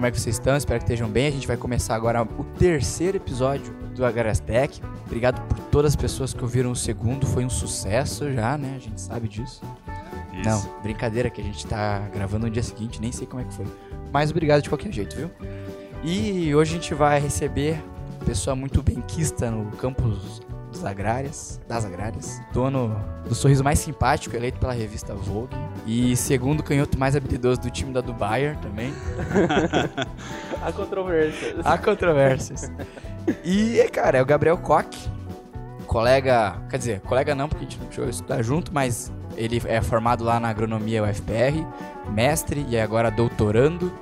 como é que vocês estão, espero que estejam bem. A gente vai começar agora o terceiro episódio do Agrastec. Obrigado por todas as pessoas que ouviram o segundo, foi um sucesso já, né? A gente sabe disso. Isso. Não, brincadeira que a gente tá gravando no dia seguinte, nem sei como é que foi. Mas obrigado de qualquer jeito, viu? E hoje a gente vai receber uma pessoa muito benquista no campus das agrárias, das agrárias, dono do sorriso mais simpático, eleito pela revista Vogue, e segundo canhoto mais habilidoso do time da Dubai também. A controvérsia. Há controvérsias. E, cara, é o Gabriel Koch, colega, quer dizer, colega não, porque a gente não chegou a estudar junto, mas ele é formado lá na agronomia UFPR, mestre e agora doutorando.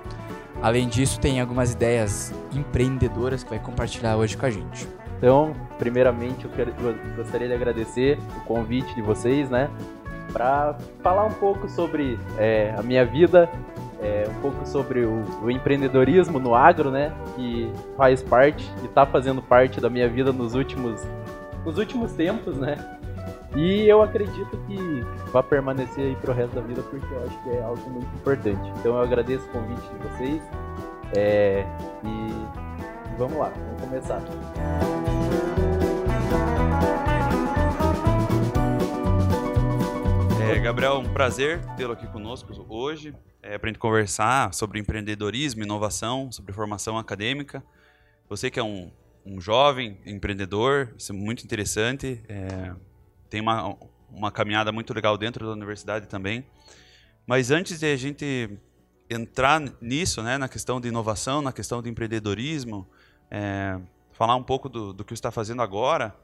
Além disso, tem algumas ideias empreendedoras que vai compartilhar hoje com a gente. Então, primeiramente, eu, quero- eu gostaria de agradecer o convite de vocês, né? Para falar um pouco sobre é, a minha vida, é, um pouco sobre o, o empreendedorismo no agro, né? Que faz parte e está fazendo parte da minha vida nos últimos, nos últimos tempos, né? E eu acredito que vai permanecer aí pro resto da vida porque eu acho que é algo muito importante. Então eu agradeço o convite de vocês é, e vamos lá, vamos começar. É, Gabriel, um prazer tê-lo aqui conosco hoje, é, para a gente conversar sobre empreendedorismo, inovação, sobre formação acadêmica. Você que é um, um jovem empreendedor, isso é muito interessante, é, tem uma, uma caminhada muito legal dentro da universidade também. Mas antes de a gente entrar nisso, né, na questão de inovação, na questão de empreendedorismo, é, falar um pouco do, do que você está fazendo agora,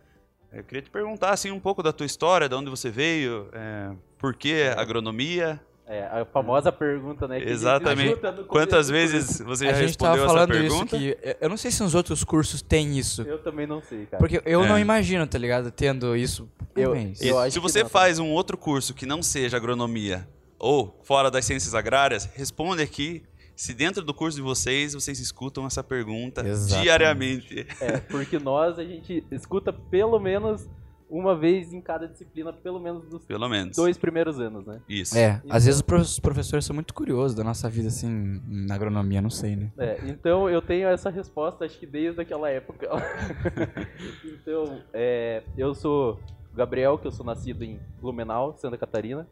eu queria te perguntar assim um pouco da tua história, de onde você veio, é, por que agronomia? É, a famosa pergunta, né? a Exatamente. Quantas vezes você a já gente tava respondeu essa falando isso pergunta? que eu- eu não sei se nos outros cursos tem isso. Eu também não sei, cara. porque eu É. não imagino, tá ligado, tendo isso. Eu- E eu acho se que você não, faz um outro curso que não seja agronomia ou fora das ciências agrárias, responde aqui se dentro do curso de vocês vocês escutam essa pergunta Exatamente. diariamente. É, porque nós, a gente escuta pelo menos uma vez em cada disciplina, pelo menos dos Pelo menos. dois primeiros anos, né? Isso. É, Então- às vezes os pro- os professores são muito curiosos da nossa vida, assim, na agronomia, não sei, né? É, então eu tenho essa resposta, acho que desde aquela época. então, é, eu sou o Gabriel, que eu sou nascido em Blumenau, Santa Catarina.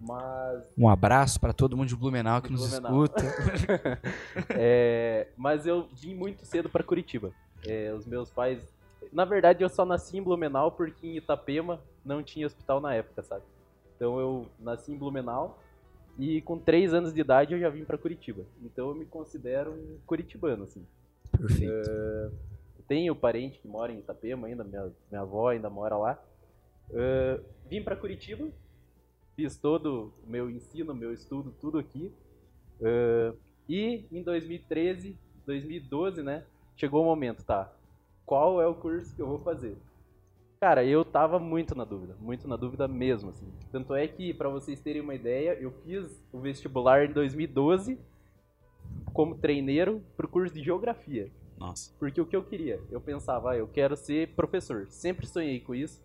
Mas Um abraço pra todo mundo de Blumenau que De nos Blumenau. escuta. É, mas eu vim muito cedo para Curitiba. É, os meus pais. Na verdade, eu só nasci em Blumenau porque em Itapema não tinha hospital na época, sabe? Então eu nasci em Blumenau e com três anos de idade eu já vim para Curitiba. Então eu me considero um curitibano, assim. Perfeito. Tenho parente que mora em Itapema ainda, minha, minha avó ainda mora lá. É, vim para Curitiba, fiz todo o meu ensino, meu estudo, tudo aqui. É, e em 2013, 2012, né, chegou o momento, tá? Qual é o curso que eu vou fazer? Cara, eu tava muito na dúvida, muito na dúvida mesmo, assim. Tanto é que, para vocês terem uma ideia, eu fiz o vestibular em 2012 como treineiro pro curso de geografia. Nossa. Porque o que eu queria? Eu pensava, ah, eu quero ser professor. Sempre sonhei com isso.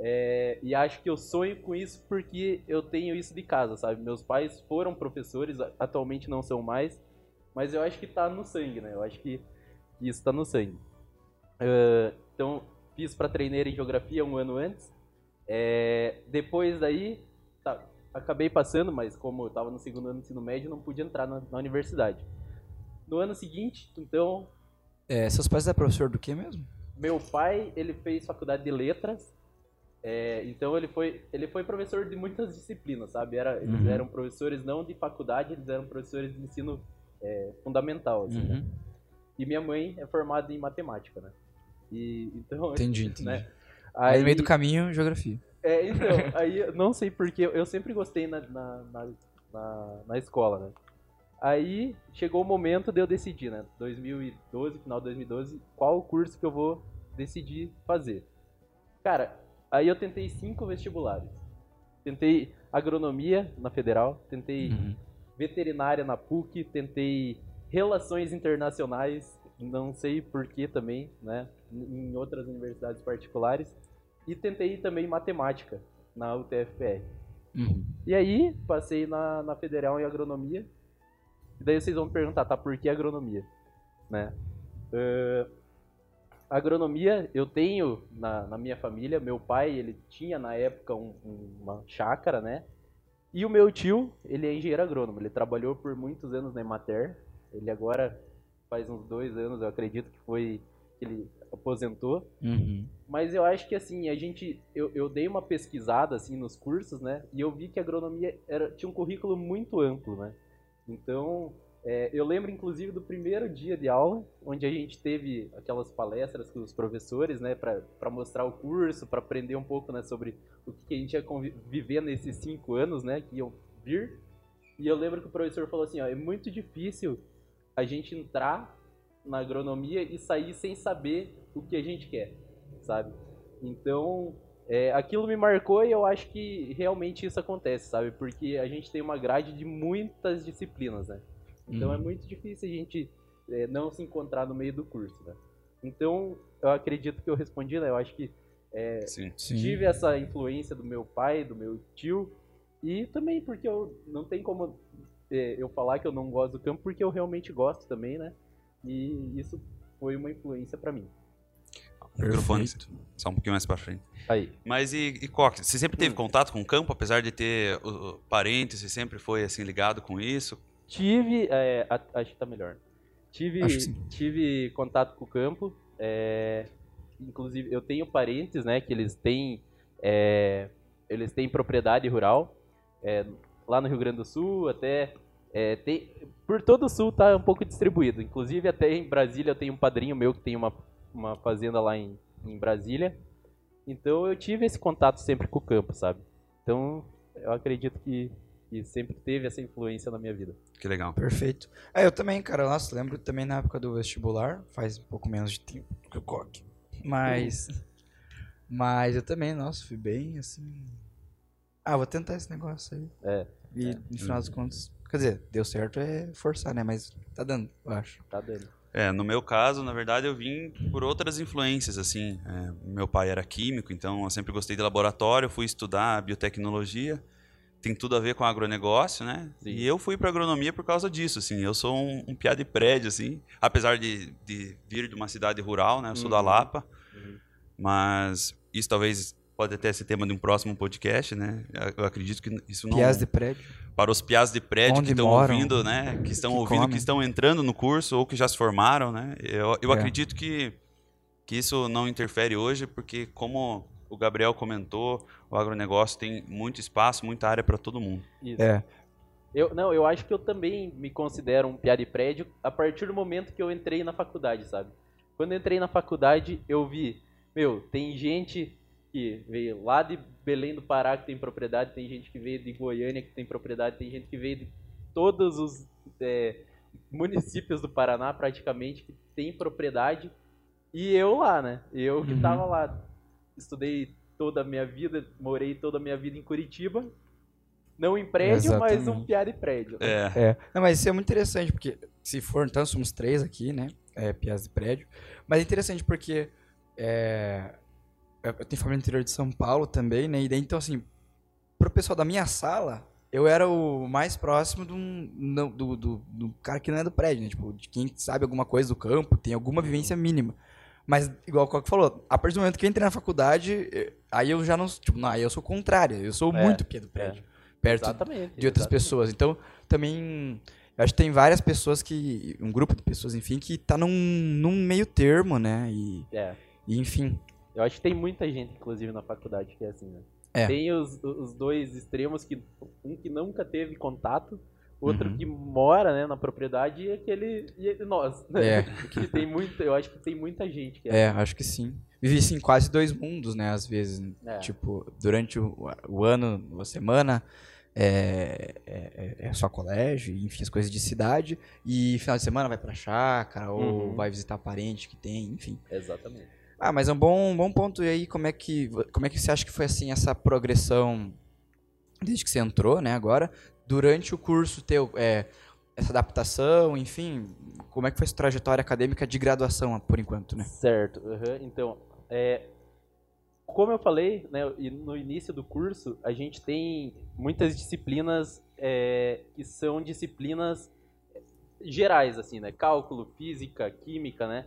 É, e acho que eu sonho com isso porque eu tenho isso de casa, sabe? Meus pais foram professores, atualmente não são mais. Mas eu acho que tá no sangue, né? Eu acho que isso tá no sangue. Ah, então, fiz para treineiro em geografia um ano antes. É, depois daí, tá, acabei passando, mas como eu estava no segundo ano do ensino médio, não pude entrar na, na universidade. No ano seguinte, então, É, seus pais é professor do que mesmo? meu pai, ele fez faculdade de letras, é, então ele foi, ele foi professor de muitas disciplinas, sabe? Era, eles Uhum. eram professores não de faculdade, eles eram professores de ensino é, fundamental, assim, né? Uhum. E minha mãe é formada em matemática, né? E, então, Entendi, entendi. né? Aí, no Aí, meio do caminho, geografia. é, então, aí não sei porque, eu sempre gostei na, na, na, na, escola, né? Aí chegou o momento de eu decidir, né? 2012, final de 2012, qual o curso que eu vou decidir fazer. Cara, aí eu tentei cinco vestibulares. Tentei agronomia na federal, tentei Uhum. veterinária na PUC, tentei relações internacionais, não sei porquê também, né? Em outras universidades particulares. E tentei também matemática na UTFPR. Uhum. E aí, passei na, na Federal em Agronomia. E daí vocês vão me perguntar, tá, por que agronomia? Né? Uh, agronomia, eu tenho na, na, minha família, meu pai, ele tinha na época um, um, uma chácara, né? E o meu tio, ele é engenheiro agrônomo, ele trabalhou por muitos anos na Emater, ele agora faz uns dois anos, eu acredito que foi que ele aposentou. Uhum. Mas eu acho que assim, a gente. Eu, eu dei uma pesquisada assim nos cursos, né? E eu vi que a agronomia era, tinha um currículo muito amplo, né? Então, é, eu lembro inclusive do primeiro dia de aula, onde a gente teve aquelas palestras com os professores, né, para mostrar o curso, para aprender um pouco né, sobre o que a gente ia viver nesses cinco anos né, que iam vir. E eu lembro que o professor falou assim: ó, é muito difícil a gente entrar na agronomia e sair sem saber o que a gente quer, sabe? Então, é, aquilo me marcou e eu acho que realmente isso acontece, sabe? Porque a gente tem uma grade de muitas disciplinas, né? Então é uhum. muito difícil a gente é, não se encontrar no meio do curso, né? Então, eu acredito que eu respondi, né? Eu acho que é, sim, sim. tive essa influência do meu pai, do meu tio, e também porque eu não tem como é, eu falar que eu não gosto do campo, porque eu realmente gosto também, né? E isso foi uma influência para mim. O microfone só um pouquinho mais para frente. Aí. Mas e, e Coque, você sempre teve hum. contato com o campo, apesar de ter uh, parentes, você sempre foi assim ligado com isso? Tive, é, acho que tá melhor. Tive, tive contato com o campo. É, inclusive, eu tenho parentes, né, que eles têm, é, eles têm propriedade rural é, lá no Rio Grande do Sul, até é, tem, por todo o sul tá um pouco distribuído. Inclusive até em Brasília eu tenho um padrinho meu que tem uma, uma fazenda lá em, em Brasília. Então eu tive esse contato sempre com o campo, sabe? Então eu acredito que e sempre teve essa influência na minha vida. Que legal. Perfeito. É, eu também, cara, nossa, lembro também na época do vestibular, faz um pouco menos de tempo que o Coque. Mas. Mas eu também, nossa, fui bem assim. Ah, vou tentar esse negócio aí. É. E é. no final das contas. Quer dizer, deu certo é forçar, né? Mas tá dando, eu acho. Tá dando. É, no meu caso, na verdade, eu vim por outras influências, assim. É, meu pai era químico, então eu sempre gostei de laboratório, fui estudar biotecnologia tem tudo a ver com agronegócio, né? Sim. E eu fui para agronomia por causa disso, assim. Eu sou um, um piá de prédio, assim. Apesar de, de vir de uma cidade rural, né? Eu sou uhum. da Lapa. Uhum. Mas isso talvez pode até ser tema de um próximo podcast, né? Eu acredito que isso não... Piás de prédio. Para os piás de prédio Onde que estão ouvindo, né? Que estão que ouvindo, comem. que estão entrando no curso ou que já se formaram, né? Eu, eu é. acredito que, que isso não interfere hoje, porque como o Gabriel comentou, o agronegócio tem muito espaço, muita área para todo mundo. Isso. É. Eu, não, eu acho que eu também me considero um piá de prédio a partir do momento que eu entrei na faculdade, sabe? Quando eu entrei na faculdade, eu vi, meu, tem gente que veio lá de Belém do Pará que tem propriedade, tem gente que veio de Goiânia que tem propriedade, tem gente que veio de todos os é, municípios do Paraná praticamente que tem propriedade. E eu lá, né? Eu que uhum. tava lá estudei toda a minha vida, morei toda a minha vida em Curitiba. Não em prédio, Exatamente. mas um piar de prédio. Né? É. é. Não, mas isso é muito interessante, porque se for, então, somos três aqui, né? É, piás de prédio. Mas é interessante porque é, eu tenho família no interior de São Paulo também, né? E daí, então, assim, pro pessoal da minha sala, eu era o mais próximo do, do, do, do cara que não é do prédio, né? Tipo, de quem sabe alguma coisa do campo, tem alguma vivência mínima. Mas, igual o Coque falou, a partir do momento que eu entrei na faculdade, aí eu já não. Tipo, não, aí eu sou contrário. Eu sou é, muito pé do prédio. É. Perto exatamente, de outras exatamente. pessoas. Então, também. Eu acho que tem várias pessoas que. Um grupo de pessoas, enfim, que tá num, num meio termo, né? E, é. e, enfim. Eu acho que tem muita gente, inclusive, na faculdade que é assim, né? É. Tem os, os dois extremos que. Um que nunca teve contato outro uhum. que mora né, na propriedade e aquele e nós. Né? É. que tem muito, eu acho que tem muita gente que é. É, assim. acho que sim. Vivi assim quase dois mundos, né? Às vezes, é. tipo durante o, o ano, uma semana é, é, é, só colégio, enfim, as coisas de cidade e final de semana vai para chácara ou uhum. vai visitar parente que tem, enfim. Exatamente. Ah, mas é um bom, um bom ponto. E aí, como é que como é que você acha que foi assim essa progressão desde que você entrou, né? Agora durante o curso teu, é, essa adaptação, enfim, como é que foi essa trajetória acadêmica de graduação por enquanto, né? Certo. Uhum. Então, é, como eu falei, né, no início do curso, a gente tem muitas disciplinas é, que são disciplinas gerais, assim, né? Cálculo, física, química, né?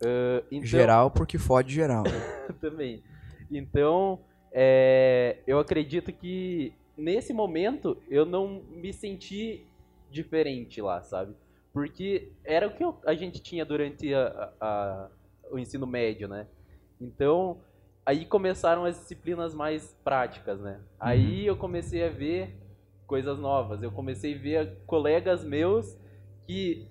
Uh, então... Geral porque fode geral. também. Então, é, eu acredito que nesse momento eu não me senti diferente lá, sabe? Porque era o que eu, a gente tinha durante a, a, o ensino médio, né? Então, aí começaram as disciplinas mais práticas, né? Aí uhum. eu comecei a ver coisas novas. Eu comecei a ver colegas meus que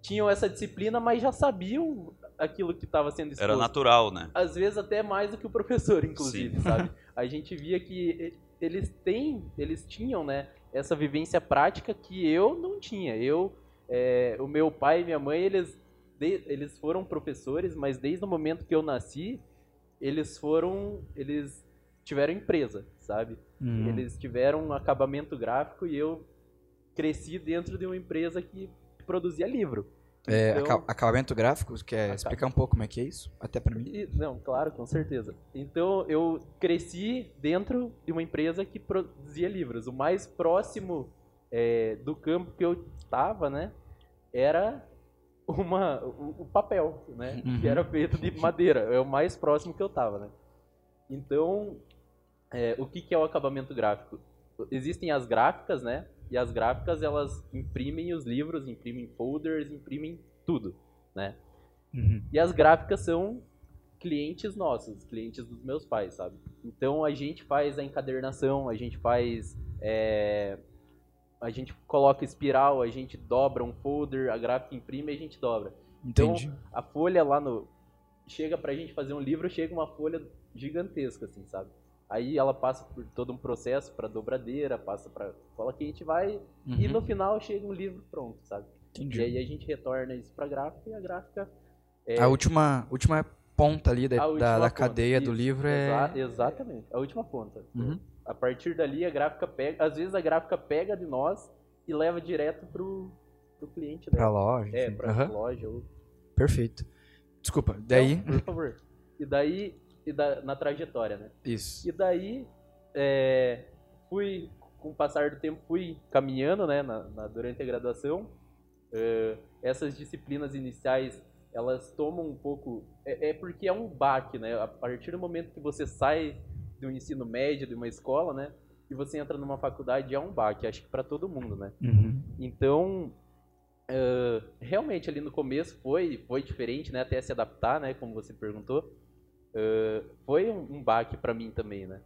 tinham essa disciplina, mas já sabiam aquilo que estava sendo exposto. Era natural, né? Às vezes até mais do que o professor, inclusive, Sim. sabe? A gente via que eles têm, eles tinham, né, essa vivência prática que eu não tinha. Eu, é, o meu pai e minha mãe, eles, de, eles foram professores, mas desde o momento que eu nasci, eles foram, eles tiveram empresa, sabe? Uhum. Eles tiveram um acabamento gráfico e eu cresci dentro de uma empresa que produzia livro. É, então, acabamento gráfico, quer explicar um pouco como é que é isso? Até para mim. Não, claro, com certeza. Então, eu cresci dentro de uma empresa que produzia livros. O mais próximo é, do campo que eu estava, né, era uma, o, o papel, né, uhum. que era feito de madeira. É o mais próximo que eu estava, né. Então, é, o que, que é o acabamento gráfico? Existem as gráficas, né, e as gráficas, elas imprimem os livros, imprimem folders, imprimem tudo, né? Uhum. E as gráficas são clientes nossos, clientes dos meus pais, sabe? Então a gente faz a encadernação, a gente faz. É, a gente coloca espiral, a gente dobra um folder, a gráfica imprime e a gente dobra. Então Entendi. a folha lá no. Chega pra gente fazer um livro, chega uma folha gigantesca, assim, sabe? Aí ela passa por todo um processo para dobradeira, passa para cola quente, vai uhum. e no final chega um livro pronto, sabe? Entendi. E aí a gente retorna isso para gráfica e a gráfica é... a última última ponta ali da, da, da cadeia isso, do livro é exa exatamente a última ponta. Uhum. A partir dali a gráfica pega, às vezes a gráfica pega de nós e leva direto pro pro cliente Para loja. É, para uhum. loja. Ou... Perfeito. Desculpa. Daí. Não, por favor. E daí e da, na trajetória, né? Isso. E daí, é, fui, com o passar do tempo, fui caminhando, né, na, na durante a graduação. É, essas disciplinas iniciais, elas tomam um pouco... É, é, porque é um baque, né? A partir do momento que você sai do ensino médio, de uma escola, né? E você entra numa faculdade, é um baque, acho que para todo mundo, né? Uhum. Então, Uh, realmente ali no começo foi foi diferente né até se adaptar né como você perguntou uh, foi um, um baque para mim também, né?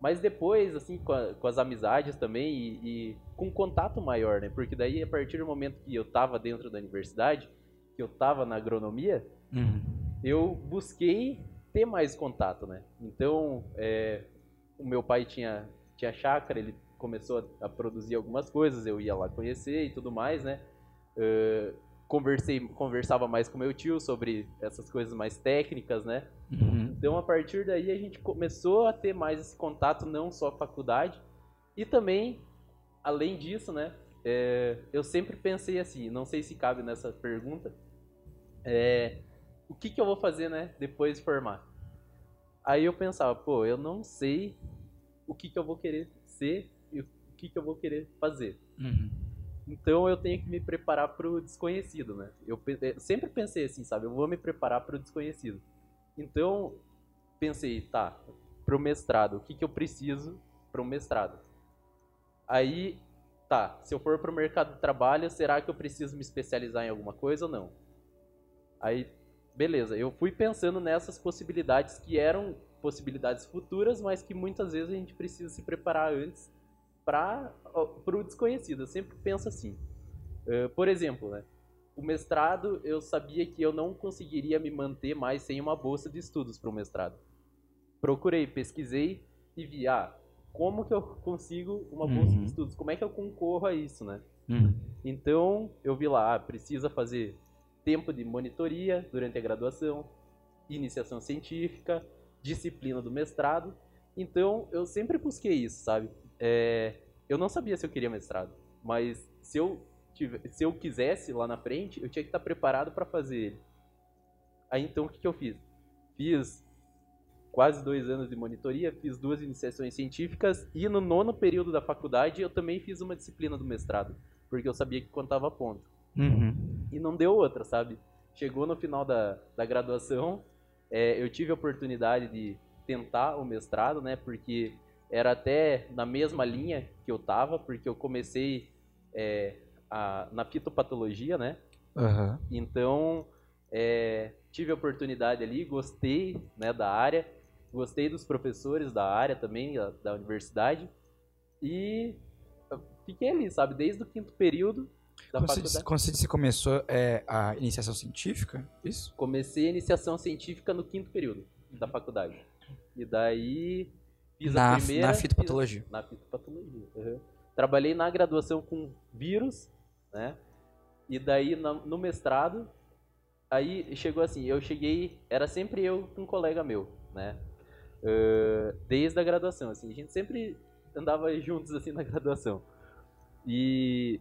Mas depois, assim, com, a, com as amizades também e, e, com contato maior, né? Porque daí, a partir do momento que eu tava dentro da universidade, que eu tava na agronomia, uhum. eu busquei ter mais contato, né? Então, é, o meu pai tinha, tinha chácara, ele começou a, a, produzir algumas coisas, eu ia lá conhecer e tudo mais, né? Uh, conversei, conversava mais com meu tio sobre essas coisas mais técnicas, né? Uhum. Então, a partir daí, a gente começou a ter mais esse contato, não só faculdade, e também, além disso, né? É, eu sempre pensei assim, não sei se cabe nessa pergunta, é, o que, que eu vou fazer, né, depois de formar? Aí eu pensava, pô, eu não sei o que, que eu vou querer ser e o que, que eu vou querer fazer. Uhum. Então eu tenho que me preparar para o desconhecido, né? Eu, eu, sempre pensei assim, sabe? Eu vou me preparar para o desconhecido. Então pensei, tá, para o mestrado, o que, que eu preciso para o mestrado? Aí, tá, se eu for para o mercado de trabalho, será que eu preciso me especializar em alguma coisa ou não? Aí, beleza, eu fui pensando nessas possibilidades que eram possibilidades futuras, mas que muitas vezes a gente precisa se preparar antes para o desconhecido. Eu sempre penso assim. Uh, por exemplo, né? O mestrado, eu sabia que eu não conseguiria me manter mais sem uma bolsa de estudos para o mestrado. Procurei, pesquisei e vi, ah, como que eu consigo uma bolsa uhum. de estudos? Como é que eu concorro a isso, né? Uhum. Então, eu vi lá, ah, precisa fazer tempo de monitoria durante a graduação, iniciação científica, disciplina do mestrado. Então, eu sempre busquei isso, sabe? é, eu não sabia se eu queria mestrado, mas se eu, se eu quisesse lá na frente, eu tinha que estar preparado para fazer ele. Aí então o que, que eu fiz? Fiz quase dois anos de monitoria, fiz duas iniciações científicas e no nono período da faculdade eu também fiz uma disciplina do mestrado, porque eu sabia que contava ponto. Uhum. E não deu outra, sabe? Chegou no final da, da graduação, é, eu tive a oportunidade de tentar o mestrado, né? Porque era até na mesma linha que eu tava, porque eu comecei é, a, na fitopatologia, né? Aham. Então, é, tive a oportunidade ali, gostei né, da área, gostei dos professores da área também, da, da universidade, e fiquei ali, sabe, desde o quinto período da Quando você, faculdade. quando você disse que começou é, a iniciação científica, isso? Comecei a iniciação científica no quinto período da faculdade. E daí fiz Na- a primeira... na fitopatologia. fiz- na fitopatologia. uhum. Trabalhei na graduação com vírus, né? E daí no mestrado, aí chegou assim, eu cheguei, era sempre eu com um colega meu, né? Ãh, desde a graduação, assim, a gente sempre andava juntos assim na graduação. E,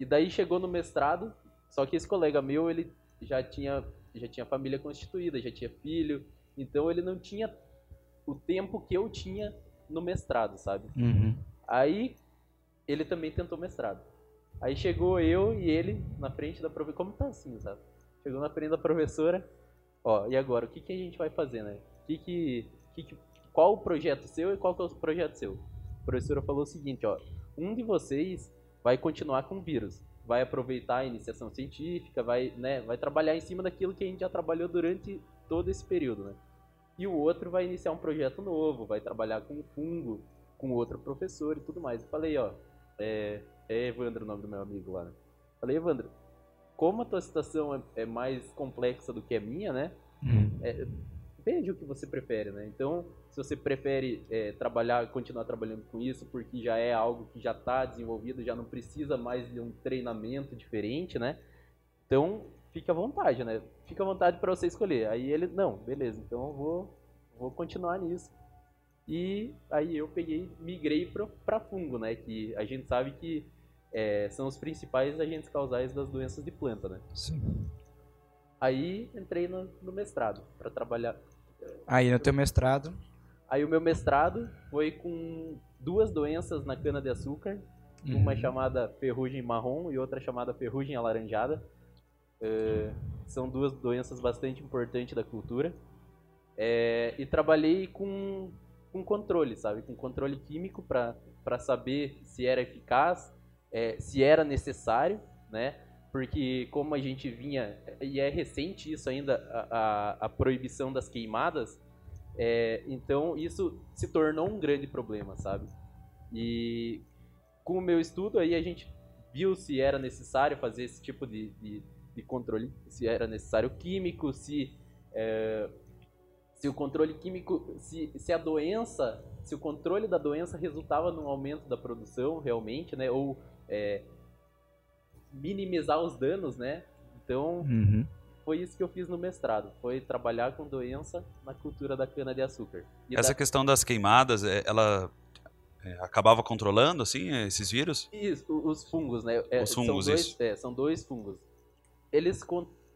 e daí chegou no mestrado, só que esse colega meu, ele já tinha, já tinha família constituída, já tinha filho, então ele não tinha o tempo que eu tinha no mestrado, sabe? Uhum. Aí ele também tentou mestrado. Aí chegou eu e ele na frente da professora. Como tá assim, sabe? Chegou na frente da professora. Ó, e agora? O que, que a gente vai fazer, né? Que que, que que- qual o projeto seu e qual que é o projeto seu? A professora falou o seguinte, ó. Um de vocês vai continuar com o vírus. Vai aproveitar a iniciação científica, vai, né, vai trabalhar em cima daquilo que a gente já trabalhou durante todo esse período, né? E o outro vai iniciar um projeto novo, vai trabalhar com fungo, com outro professor e tudo mais. Eu falei, ó, é, é Evandro o nome do meu amigo lá, né? Falei, Evandro, como a tua situação é, é mais complexa do que a minha, né? Uhum. Veja o que você prefere, né? Então, se você prefere é, trabalhar, continuar trabalhando com isso, porque já é algo que já está desenvolvido, já não precisa mais de um treinamento diferente, né? Então, fique à vontade, né? Fica à vontade para você escolher. Aí ele, não, beleza, então eu vou, vou continuar nisso. E aí eu peguei, migrei para fungo, né? Que a gente sabe que é, são os principais agentes causais das doenças de planta, né? Sim. Aí entrei no, no mestrado para trabalhar. Aí no teu mestrado. Aí o meu mestrado foi com duas doenças na cana de açúcar, uma Uhum. chamada ferrugem marrom e outra chamada ferrugem alaranjada. É, são duas doenças bastante importantes da cultura. É, e trabalhei com, com controle, sabe? Com controle químico para saber se era eficaz, é, se era necessário, né? Porque como a gente vinha, e é recente isso ainda, a, a, a proibição das queimadas, é, então isso se tornou um grande problema, sabe? E com o meu estudo aí a gente viu se era necessário fazer esse tipo de, de, de controle, se era necessário químico, se é, se o controle químico, se, se a doença, se o controle da doença resultava num aumento da produção realmente, né? Ou é, minimizar os danos, né? Então Uhum. foi isso que eu fiz no mestrado, foi trabalhar com doença na cultura da cana de açúcar. E Essa da- questão das queimadas, é, ela é, acabava controlando, assim, esses vírus? Isso, os fungos, né? É, Os fungos, são dois, isso. é, são dois fungos. Eles,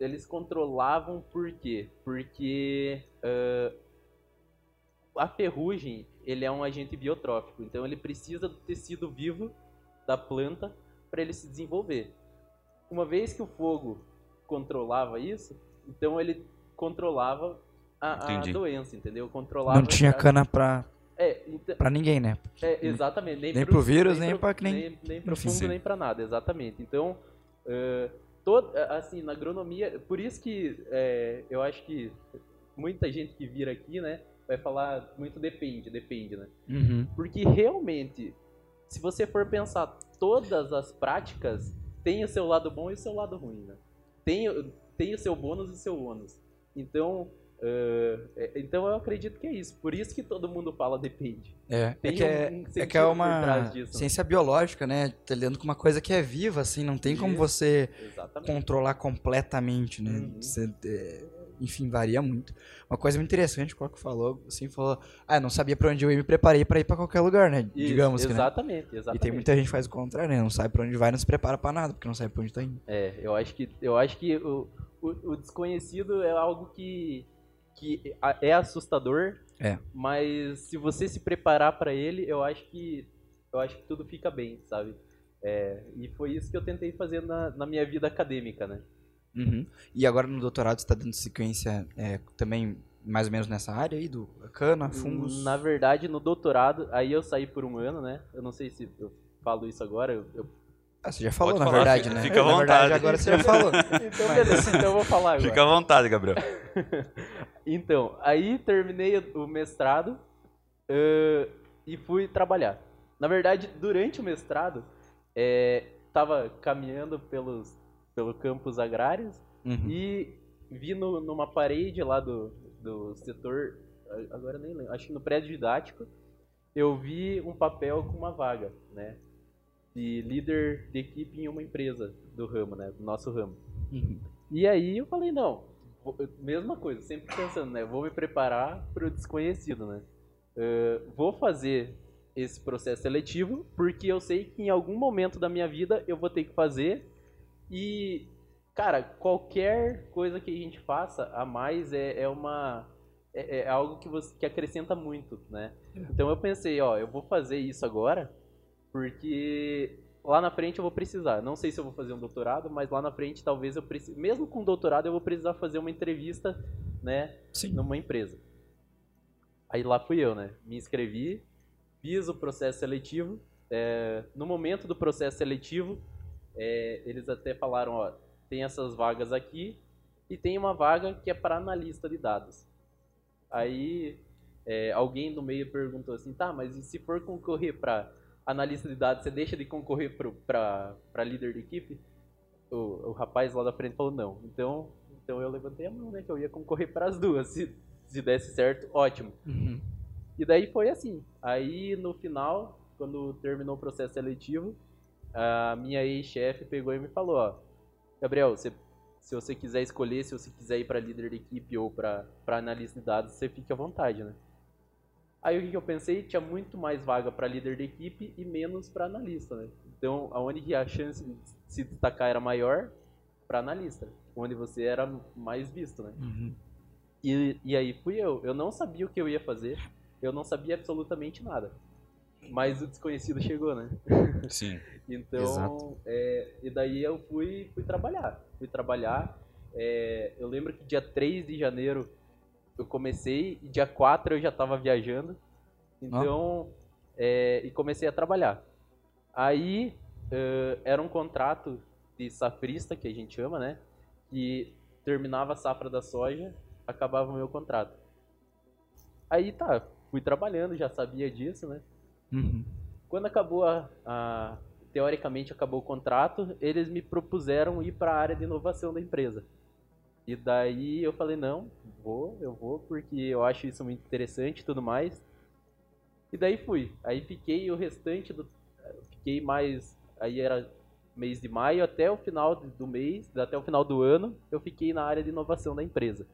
eles controlavam por quê? Porque ah, a ferrugem, ele é um agente biotrófico, então ele precisa do tecido vivo da planta para ele se desenvolver. Uma vez que o fogo controlava isso, então ele controlava a, a doença, entendeu? Controlava Não tinha a- cana pra, É, então, pra ninguém, né? é, exatamente. Nem, Nem pro vírus, nem que nem- nem, nem pro fungo, Sim. nem pra nada, exatamente. Então, eh, todo, assim, na agronomia, por isso que eh, eu acho que muita gente que vira aqui, né, vai falar muito depende, depende, né? Uhum. Porque realmente, se você for pensar, todas as práticas têm o seu lado bom e o seu lado ruim, né? Tem, tem o seu bônus e o seu ônus. Então, é- então eu acredito que é isso. Por isso que todo mundo fala depende. É, é Tem que é, um- é que é uma né? ciência biológica, né? Tá lidando com uma coisa que é viva, assim, não tem como Isso. você Exatamente. controlar completamente, né? Uhum. Você, é, enfim, varia muito. Uma coisa muito interessante, qual que falou, assim, falou, ah, não sabia pra onde eu ia, me preparei pra ir pra qualquer lugar, né? Isso, Digamos que, né? exatamente, E exatamente. tem muita gente que faz o contrário, né? Não sabe pra onde vai, não se prepara pra nada, porque não sabe pra onde tá indo. É, eu acho que, eu acho que o, o, o desconhecido é algo que, que é assustador. É. Mas se você se preparar pra ele, eu acho que eu acho que tudo fica bem, sabe? É, e foi isso que eu tentei fazer na, na minha vida acadêmica, né? Uhum. E agora no doutorado você está dando sequência é, também mais ou menos nessa área aí do cana, fungos? Na verdade, no doutorado, aí eu saí por um ano, né? Eu não sei se eu falo isso agora, eu, eu ah, você já falou, Pode na falar, verdade, fica- né? fica à vontade. verdade, agora você já falou. Então, beleza, então eu vou falar agora. Fica à vontade, Gabriel. Então, aí terminei o mestrado ãh, e fui trabalhar. Na verdade, durante o mestrado, é, tava caminhando pelos, pelo campus agrários Uhum. e vi no- numa parede lá do, do setor, agora nem lembro, acho que no prédio didático, eu vi um papel com uma vaga, né? De líder de equipe em uma empresa do ramo, né? Do nosso ramo. Uhum. E aí eu falei, não, mesma coisa, sempre pensando, né? Vou me preparar para o desconhecido, né? Eh, vou fazer esse processo seletivo porque eu sei que em algum momento da minha vida eu vou ter que fazer e, cara, qualquer coisa que a gente faça a mais é, é uma... É, é algo que, você, que acrescenta muito, né? Então eu pensei, ó, eu vou fazer isso agora porque lá na frente eu vou precisar. Não sei se eu vou fazer um doutorado, mas lá na frente talvez eu precise. Mesmo com doutorado, eu vou precisar fazer uma entrevista, né, Sim. numa empresa. Aí lá fui eu, né? Me inscrevi, fiz o processo seletivo. é, no momento do processo seletivo, é, eles até falaram, ó, tem essas vagas aqui e tem uma vaga que é para analista de dados. Aí é, alguém no meio perguntou assim, tá, mas e se for concorrer para analista de dados, você deixa de concorrer para líder de equipe? O, o rapaz lá da frente falou não. Então, então eu levantei a mão, né, que eu ia concorrer para as duas. Se, se desse certo, ótimo. Uhum. E daí foi assim. Aí no final, quando terminou o processo seletivo, a minha ex-chefe pegou e me falou, ó, Gabriel, você, se você quiser escolher, se você quiser ir para líder de equipe ou para analista de dados, você fique à vontade, né? Aí o que, que eu pensei? Tinha muito mais vaga para líder de equipe e menos para analista, né? Então, aonde que a chance de se destacar era maior para analista, onde você era mais visto, né? Uhum. E, e aí fui eu. Eu não sabia o que eu ia fazer. Eu não sabia absolutamente nada. Mas o desconhecido chegou, né? Sim. Então, Exato. é, e daí eu fui, fui trabalhar. Fui trabalhar. é, eu lembro que dia 3 de janeiro eu comecei dia 4 eu já estava viajando. Então, é, e comecei a trabalhar. Aí, eh, era um contrato de safrista, que a gente chama, né? Que terminava a safra da soja, acabava o meu contrato. Aí tá, fui trabalhando, já sabia disso, né? Uhum. Quando acabou a, a- teoricamente acabou o contrato, eles me propuseram ir para a área de inovação da empresa. E daí eu falei não, vou, eu vou porque eu acho isso muito interessante e tudo mais. E daí fui. Aí fiquei o restante do fiquei mais aí era mês de maio até o final do mês, até o final do ano, eu fiquei na área de inovação da empresa.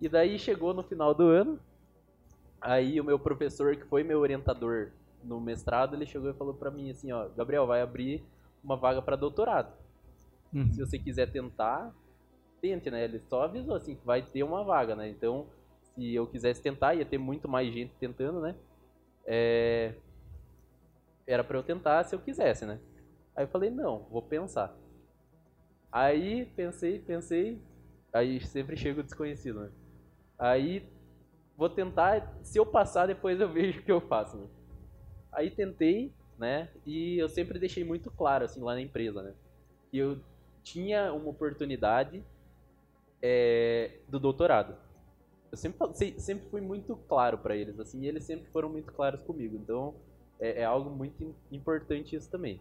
E daí chegou no final do ano, Aí o meu professor, que foi meu orientador no mestrado, ele chegou e falou pra mim assim, ó, Gabriel, vai abrir uma vaga pra doutorado. Uhum. Se você quiser tentar, tente, né? Ele só avisou assim que vai ter uma vaga, né? Então, se eu quisesse tentar, ia ter muito mais gente tentando, né? É... Era pra eu tentar se eu quisesse, né? Aí eu falei, não, vou pensar. Aí pensei, pensei, aí sempre chega o desconhecido, né? Aí vou tentar, se eu passar, depois eu vejo o que eu faço. Né? Aí tentei, né? E eu sempre deixei muito claro, assim, lá na empresa, né? Que eu tinha uma oportunidade é, do doutorado. Eu sempre, sempre fui muito claro para eles, assim, e eles sempre foram muito claros comigo. Então, é, é algo muito im- importante isso também.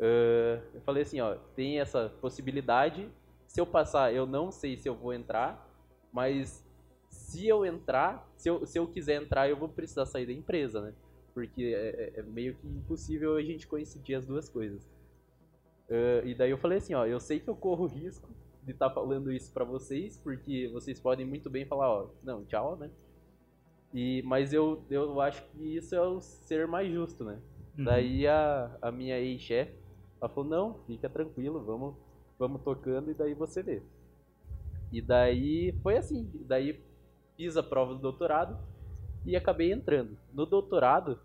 Ah, eu falei assim, ó, tem essa possibilidade. Se eu passar, eu não sei se eu vou entrar, mas se eu entrar, se eu, se eu quiser entrar, eu vou precisar sair da empresa, né? Porque é, é- é meio que impossível a gente coincidir as duas coisas. Ah, e daí eu falei assim, ó, eu sei que eu corro risco de estar falando isso pra vocês, porque vocês podem muito bem falar, ó, não, tchau, né? E, mas eu, eu acho que isso é o ser mais justo, né? Uhum. Daí a, a minha ex-chefe, ela falou, não, fica tranquilo, vamos, vamos tocando e daí você vê. E daí foi assim, daí fiz a prova do doutorado e acabei entrando. No doutorado,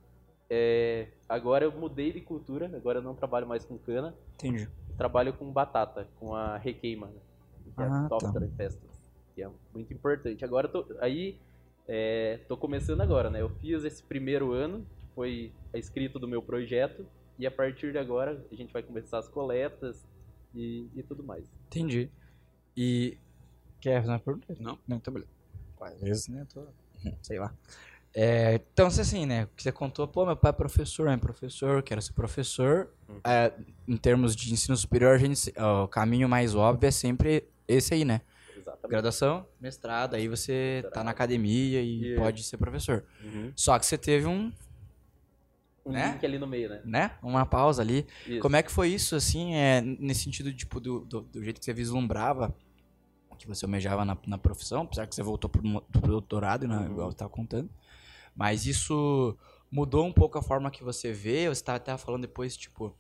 é, agora eu mudei de cultura, agora eu não trabalho mais com cana, Entendi. trabalho com batata, com a requeima, né? Que é Ah, a software em festas, que é muito importante. Agora eu tô, aí é, tô começando agora, né? Eu fiz esse primeiro ano, que foi a escrita do meu projeto, e a partir de agora a gente vai começar as coletas e, e tudo mais. Entendi. E. Quer fazer uma pergunta? Não. Não, tá beleza. Às vezes, né? Tô... Sei lá. É, então, você assim, né? Que você contou, pô, meu pai é professor, é professor, quero ser professor. Uhum. É, em termos de ensino superior, a gente, ó, o caminho mais óbvio é sempre esse aí, né? Exatamente. Graduação, mestrado, aí você tá na academia e pode ser professor. Uhum. Só que você teve um, Um Né? link ali no meio, né? né? Uma pausa ali. Isso. Como é que foi isso, assim, é, nesse sentido, tipo, do, do, do jeito que você vislumbrava o que você almejava na, na profissão, apesar que você voltou pro, mo- pro doutorado, né, Uhum. igual você tava contando. Mas isso mudou um pouco a forma que você vê? Você tava até falando depois, tipo,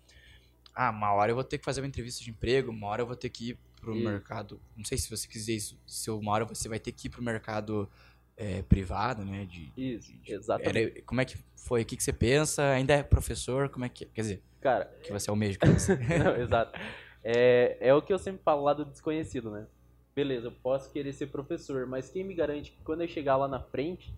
ah, uma hora eu vou ter que fazer uma entrevista de emprego, uma hora eu vou ter que ir pro Isso. mercado, não sei se você quiser isso, se uma hora você vai ter que ir pro mercado é, privado, né, de... Isso, de- exatamente. era- como é que foi? O que, que você pensa? Ainda é professor? Como é que... Quer dizer, Cara, que você almeja, quer dizer. Não, exato. É, é o que eu sempre falo lá do desconhecido, né? Beleza, eu posso querer ser professor, mas quem me garante que quando eu chegar lá na frente,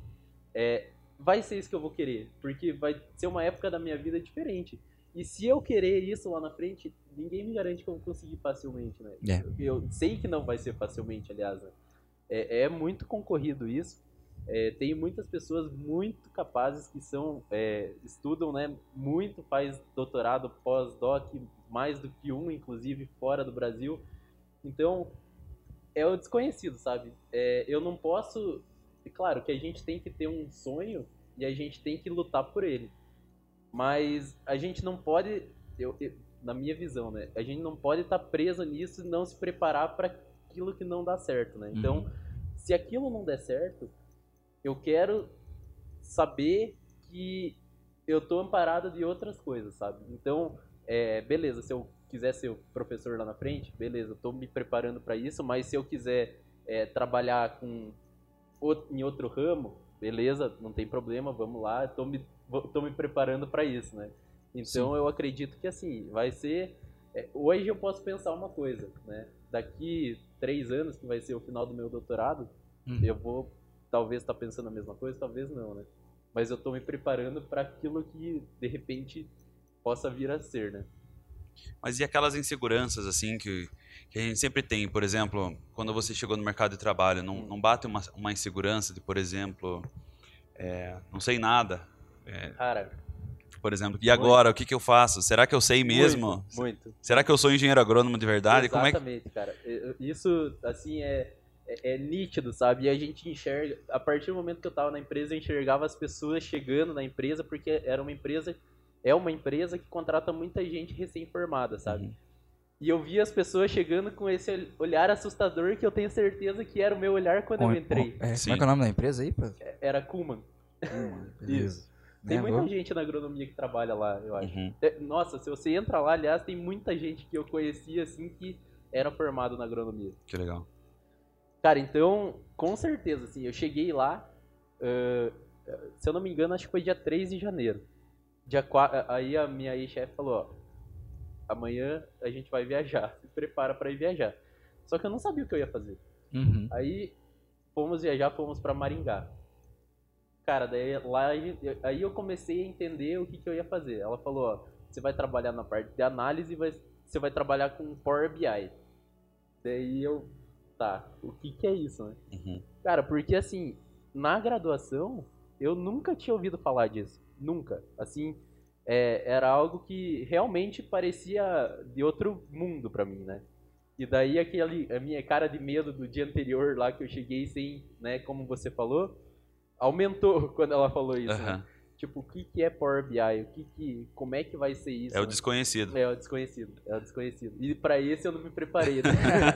é, vai ser isso que eu vou querer? Porque vai ser uma época da minha vida diferente. E se eu querer isso lá na frente, ninguém me garante que eu vou conseguir facilmente, né? É. Eu sei que não vai ser facilmente, aliás. Né? É, é muito concorrido isso. É, tem muitas pessoas muito capazes que são é, estudam né muito faz doutorado pós-doc mais do que um inclusive fora do Brasil então é o desconhecido sabe É, eu não posso é claro que a gente tem que ter um sonho e a gente tem que lutar por ele mas a gente não pode eu, eu- na minha visão né a gente não pode estar preso nisso e não se preparar para aquilo que não dá certo né então Uhum. se aquilo não der certo eu quero saber que eu tô amparado de outras coisas, sabe? Então, é, beleza, se eu quiser ser o professor lá na frente, beleza, tô me preparando para isso, mas se eu quiser é, trabalhar com o- em outro ramo, beleza, não tem problema, vamos lá, tô me, tô me preparando para isso, né? Então, eu acredito que assim, vai ser... é, hoje eu posso pensar uma coisa, né? Daqui três anos, que vai ser o final do meu doutorado, Uhum. eu vou talvez estar pensando a mesma coisa, talvez não, né? Mas eu tô me preparando para aquilo que de repente possa vir a ser, né? Mas e aquelas inseguranças, assim, que, que a gente sempre tem? Por exemplo, quando você chegou no mercado de trabalho, não, não bate uma, uma insegurança de, por exemplo, é, não sei nada. É, Cara, por exemplo, e agora? O que, que eu faço? Será que eu sei mesmo? Muito, muito. Será que eu sou engenheiro agrônomo de verdade? Como é que... Exatamente, cara. Isso, assim, é, é, é nítido, sabe? E a gente enxerga, a partir do momento que eu tava na empresa, eu enxergava as pessoas chegando na empresa, porque era uma empresa, é uma empresa que contrata muita gente recém-formada, sabe? Uhum. E eu via as pessoas chegando com esse olhar assustador que eu tenho certeza que era o meu olhar quando eu entrei. É, Sim. como é que é o nome da empresa aí? pô? Era Kuman. Beleza. Tem Né, muita vou- gente na agronomia que trabalha lá, eu acho. Uhum. É, Nossa, se você entra lá, aliás, tem muita gente que eu conhecia assim que era formado na agronomia. Que legal. Cara, então, com certeza, assim, eu cheguei lá, ãh, se eu não me engano, acho que foi dia 3 de janeiro. Dia 4, aí a minha ex-chefe falou, ó, amanhã a gente vai viajar, se prepara pra ir viajar. Só que eu não sabia o que eu ia fazer. Uhum. Aí fomos viajar, fomos pra Maringá. Cara, daí lá aí eu comecei a entender o que, que eu ia fazer. Ela falou, ó, você vai trabalhar na parte de análise vai, você vai trabalhar com Power BI. Daí eu, tá, o que que é isso, né? Uhum. Cara, porque assim, na graduação, eu nunca tinha ouvido falar disso. Nunca. Assim, é, era algo que realmente parecia de outro mundo pra mim, né? E daí aquele, a minha cara de medo do dia anterior lá que eu cheguei sem, né, como você falou, aumentou quando ela falou isso. né? Aham. Tipo, o que que é Power BI? O que que, como é que vai ser isso? É o né? desconhecido. É o desconhecido, é o desconhecido. E pra esse eu não me preparei, né?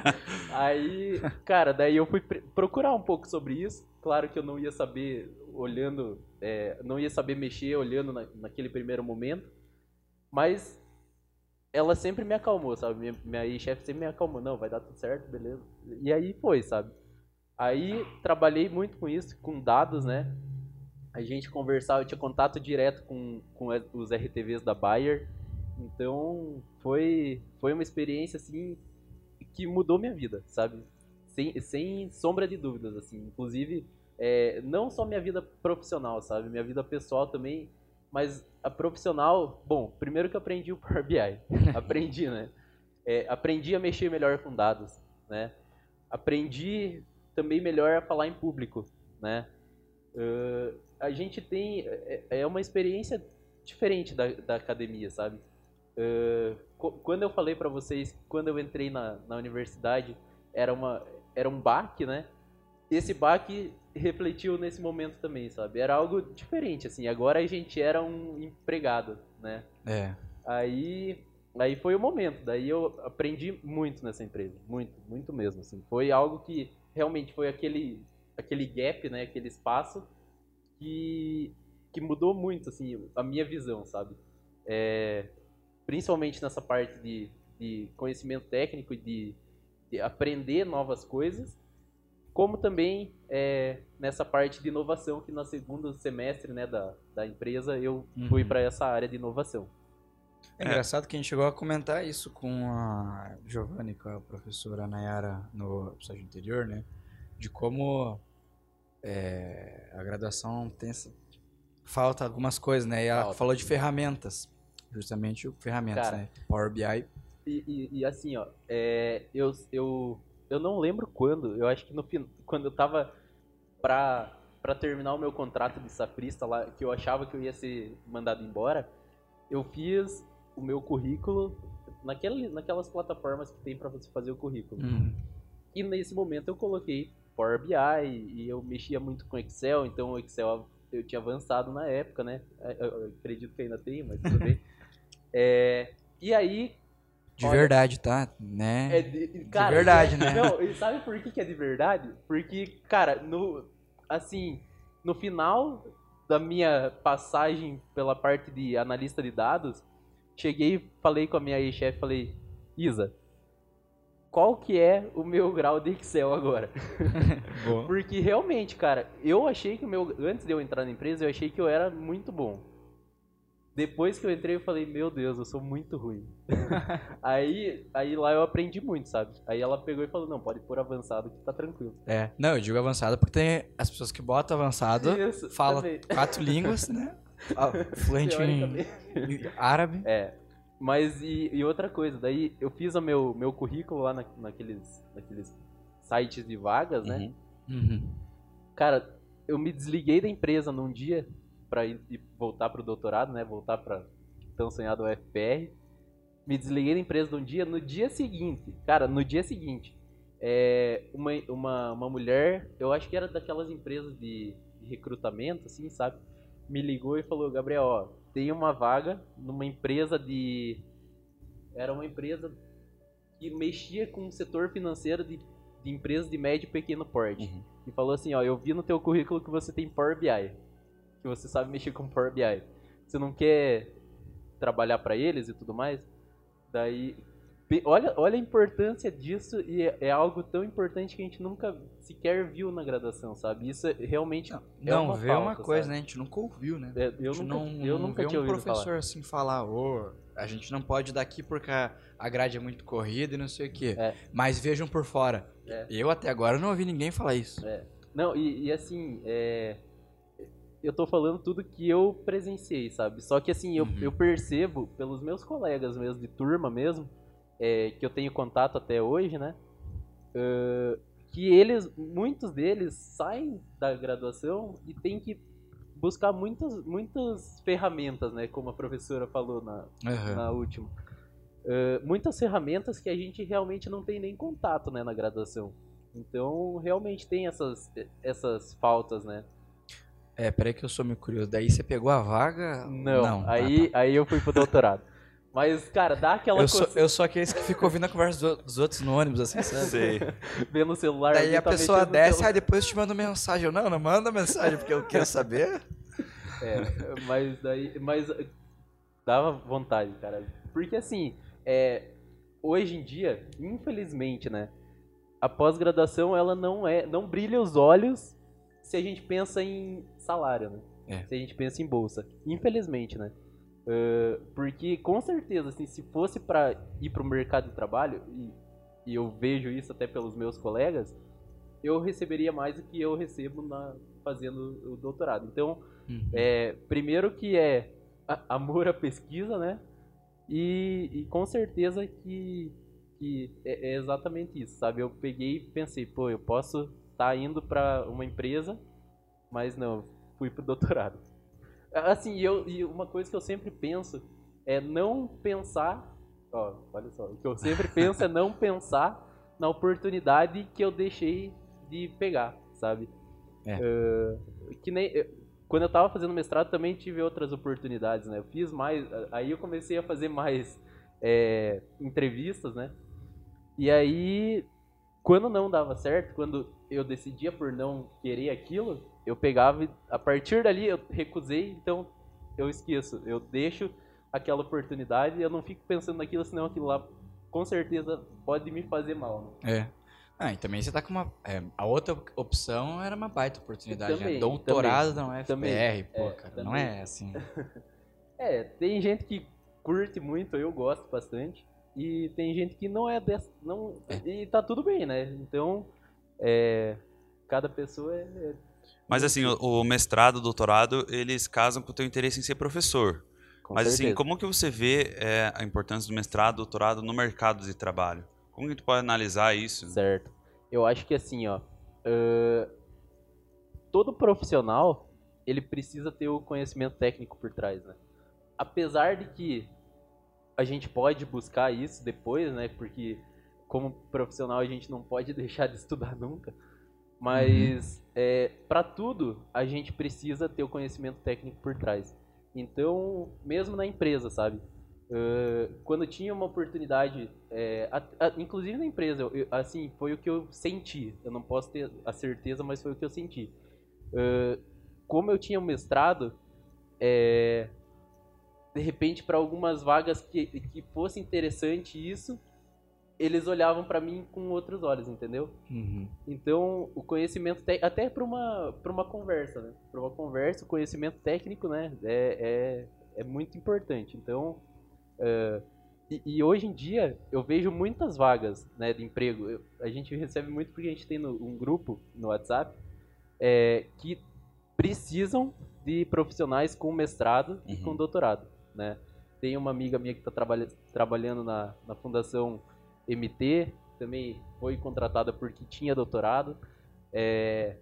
Aí, cara, daí eu fui procurar um pouco sobre isso. Claro que eu não ia saber olhando, é, não ia saber mexer olhando na- naquele primeiro momento, mas ela sempre me acalmou, sabe? Minha, minha ex-chefe sempre me acalmou. Não, vai dar tudo certo, beleza. E aí foi, sabe? Aí trabalhei muito com isso, com dados, né? a gente conversava, eu tinha contato direto com, com os RTVs da Bayer. Então foi, foi uma experiência assim que mudou minha vida, sabe? Sem, sem sombra de dúvidas, assim. Inclusive, é, não só minha vida profissional, sabe? Minha vida pessoal também. Mas a profissional, bom, primeiro que aprendi o Power BI. aprendi, né? É, aprendi a mexer melhor com dados, né? Aprendi também melhor a falar em público, né? Uh, a gente tem é, é uma experiência diferente da, da academia, sabe? Uh, quando eu falei para vocês, quando eu entrei na, na universidade, era uma era um baque, né? Esse baque refletiu nesse momento também, sabe? Era algo diferente, assim. Agora a gente era um empregado, né? É. Aí, aí foi o momento. Daí eu aprendi muito nessa empresa, muito, muito mesmo, assim. Foi algo que realmente foi aquele aquele gap, né? Aquele espaço que que mudou muito, assim, a minha visão, sabe? É, principalmente nessa parte de, de conhecimento técnico e de, de aprender novas coisas como também é, nessa parte de inovação, que no segundo semestre né, da, da empresa eu uhum. fui para essa área de inovação. É engraçado que a gente chegou a comentar isso com a Giovanni, com a professora Nayara no episódio anterior, né? De como é, a graduação tem falta algumas coisas, né? E ela falta. falou de ferramentas, justamente ferramentas, Cara, né? Power BI. E, e, e assim, ó, é, eu, eu eu não lembro quando, eu acho que no quando eu tava pra, pra terminar o meu contrato de saprista lá, que eu achava que eu ia ser mandado embora, eu fiz o meu currículo naquele, naquelas plataformas que tem para você fazer o currículo. Uhum. E nesse momento eu coloquei Power BI e eu mexia muito com Excel, então o Excel eu tinha avançado na época, né? É, eu acredito que ainda tem, mas tudo bem. É, e aí, de Olha, verdade, tá? Né? É de, cara, de verdade, né? Não, e sabe por que, que é de verdade? Porque, cara, no assim, no final da minha passagem pela parte de analista de dados, cheguei, falei com a minha chefe, falei: "Isa, qual que é o meu grau de Excel agora?" Porque realmente, cara, eu achei que o meu antes de eu entrar na empresa, eu achei que eu era muito bom. Depois que eu entrei, eu falei, meu Deus, eu sou muito ruim. aí, aí lá eu aprendi muito, sabe? Aí ela pegou e falou, não, pode pôr avançado que tá tranquilo. É, não, eu digo avançado porque tem as pessoas que botam avançado, Isso, falam quatro línguas, né? Fluente em árabe. É, mas e, e, outra coisa, daí eu fiz o meu, meu currículo lá na, naqueles, naqueles sites de vagas, né? Uhum. Uhum. Cara, eu me desliguei da empresa num dia para ir, ir, voltar pro doutorado, né? Voltar para tão sonhado UFPR. Me desliguei da empresa de um dia. No dia seguinte, cara, no dia seguinte, é, uma, uma, uma mulher, eu acho que era daquelas empresas de, de recrutamento, assim, sabe? Me ligou e falou: Gabriel, ó, tem uma vaga numa empresa de. Era uma empresa que mexia com o setor financeiro de, de empresas de médio e pequeno porte. Uhum. E falou assim: ó, eu vi no teu currículo que você tem Power BI que você sabe mexer com Power BI. Você não quer trabalhar para eles e tudo mais? Daí, olha, olha a importância disso e é, é, algo tão importante que a gente nunca sequer viu na graduação, sabe? Isso é, realmente não, é não uma vê falta, uma coisa, sabe? né? A gente nunca ouviu, né? É, eu, nunca, não, eu nunca vê tinha um professor falar. assim falar, ô, oh, a gente não pode daqui porque a grade é muito corrida e não sei o quê. É. Mas vejam por fora. É. Eu até agora não ouvi ninguém falar isso. É. Não, e, e assim, eu tô falando tudo que eu presenciei, sabe? Só que assim, eu, uhum. eu percebo pelos meus colegas mesmo, de turma mesmo, é, que eu tenho contato até hoje, né? Uh, que eles, muitos deles saem da graduação e tem que buscar muitas, muitas ferramentas, né? Como a professora falou na, uhum. na última. Uh, muitas ferramentas que a gente realmente não tem nem contato, né? Na graduação. Então, realmente tem essas, essas faltas, né? É, peraí que eu sou meio curioso. Daí você pegou a vaga? Não, Não aí, ah, tá. aí eu fui pro doutorado. Mas, cara, dá aquela eu Sou, eu sou aquele que fica ouvindo a conversa dos outros no ônibus, assim, sabe? Sei. Vendo o celular. Daí a tá pessoa desce, aí depois te manda mensagem. Eu, não, não manda mensagem, porque eu quero saber. É, mas daí... Mas dava vontade, cara. Porque, assim, é, hoje em dia, infelizmente, né? A pós-graduação, ela não é... Não brilha os olhos se a gente pensa em salário, né? É. Se a gente pensa em bolsa. Infelizmente, né? Uh, porque com certeza, assim, se fosse para ir para o mercado de trabalho, e, e, eu vejo isso até pelos meus colegas, eu receberia mais do que eu recebo na, fazendo o doutorado. Então, uhum. é, primeiro que é amor à pesquisa, né? E, e com certeza que, que é, é, exatamente isso, sabe? Eu peguei e pensei, pô, eu posso estar tá indo para uma empresa, mas não, fui pro doutorado. Assim, eu, e uma coisa que eu sempre penso é não pensar, ó, olha só, o que eu sempre penso é não pensar na oportunidade que eu deixei de pegar, sabe? É. Uh, que nem quando eu tava fazendo mestrado também tive outras oportunidades, né? Eu fiz mais, aí eu comecei a fazer mais é, entrevistas, né? E aí, quando não dava certo, quando eu decidia por não querer aquilo, eu pegava e a partir dali eu recusei, então eu esqueço, eu deixo aquela oportunidade e eu não fico pensando naquilo, senão aquilo lá com certeza pode me fazer mal. Né? É. Ah, e também você tá com uma. É, a outra opção era uma baita oportunidade. Né? Também, né? Doutorado também, na UFPR, também, pô, é, cara. Também. Não é assim. é, tem gente que curte muito, eu gosto bastante. E tem gente que não é dessa. Não, é. E tá tudo bem, né? Então, é, cada pessoa é. Mas assim, o, o mestrado, o doutorado, eles casam com o teu interesse em ser professor. Com Mas assim, certeza. assim, como que você vê é, a importância do mestrado, doutorado no mercado de trabalho? Como que gente pode analisar isso? Certo. Eu acho que assim, ó, uh, todo profissional ele precisa ter o conhecimento técnico por trás, né? Apesar de que a gente pode buscar isso depois, né? Porque como profissional a gente não pode deixar de estudar nunca. Mas uhum. é, para tudo a gente precisa ter o conhecimento técnico por trás. Então, mesmo na empresa, sabe? Uh, quando tinha uma oportunidade, é, a, a, inclusive na empresa, eu, assim, foi o que eu senti. Eu não posso ter a certeza, mas foi o que eu senti. Uh, como eu tinha um mestrado, é, de repente, para algumas vagas que, que fosse interessante isso, eles olhavam para mim com outros olhos, entendeu? Uhum. Então, o conhecimento, até para uma, pra uma conversa, né? Para uma conversa, o conhecimento técnico, né? É, é, é muito importante. Então, Uh, e, e, hoje em dia eu vejo muitas vagas né, de emprego. Eu, a gente recebe muito porque a gente tem no, um grupo no WhatsApp é, que precisam de profissionais com mestrado uhum. e com doutorado. Né? Tem uma amiga minha que está trabalha, trabalhando na, na Fundação MT, também foi contratada porque tinha doutorado. É,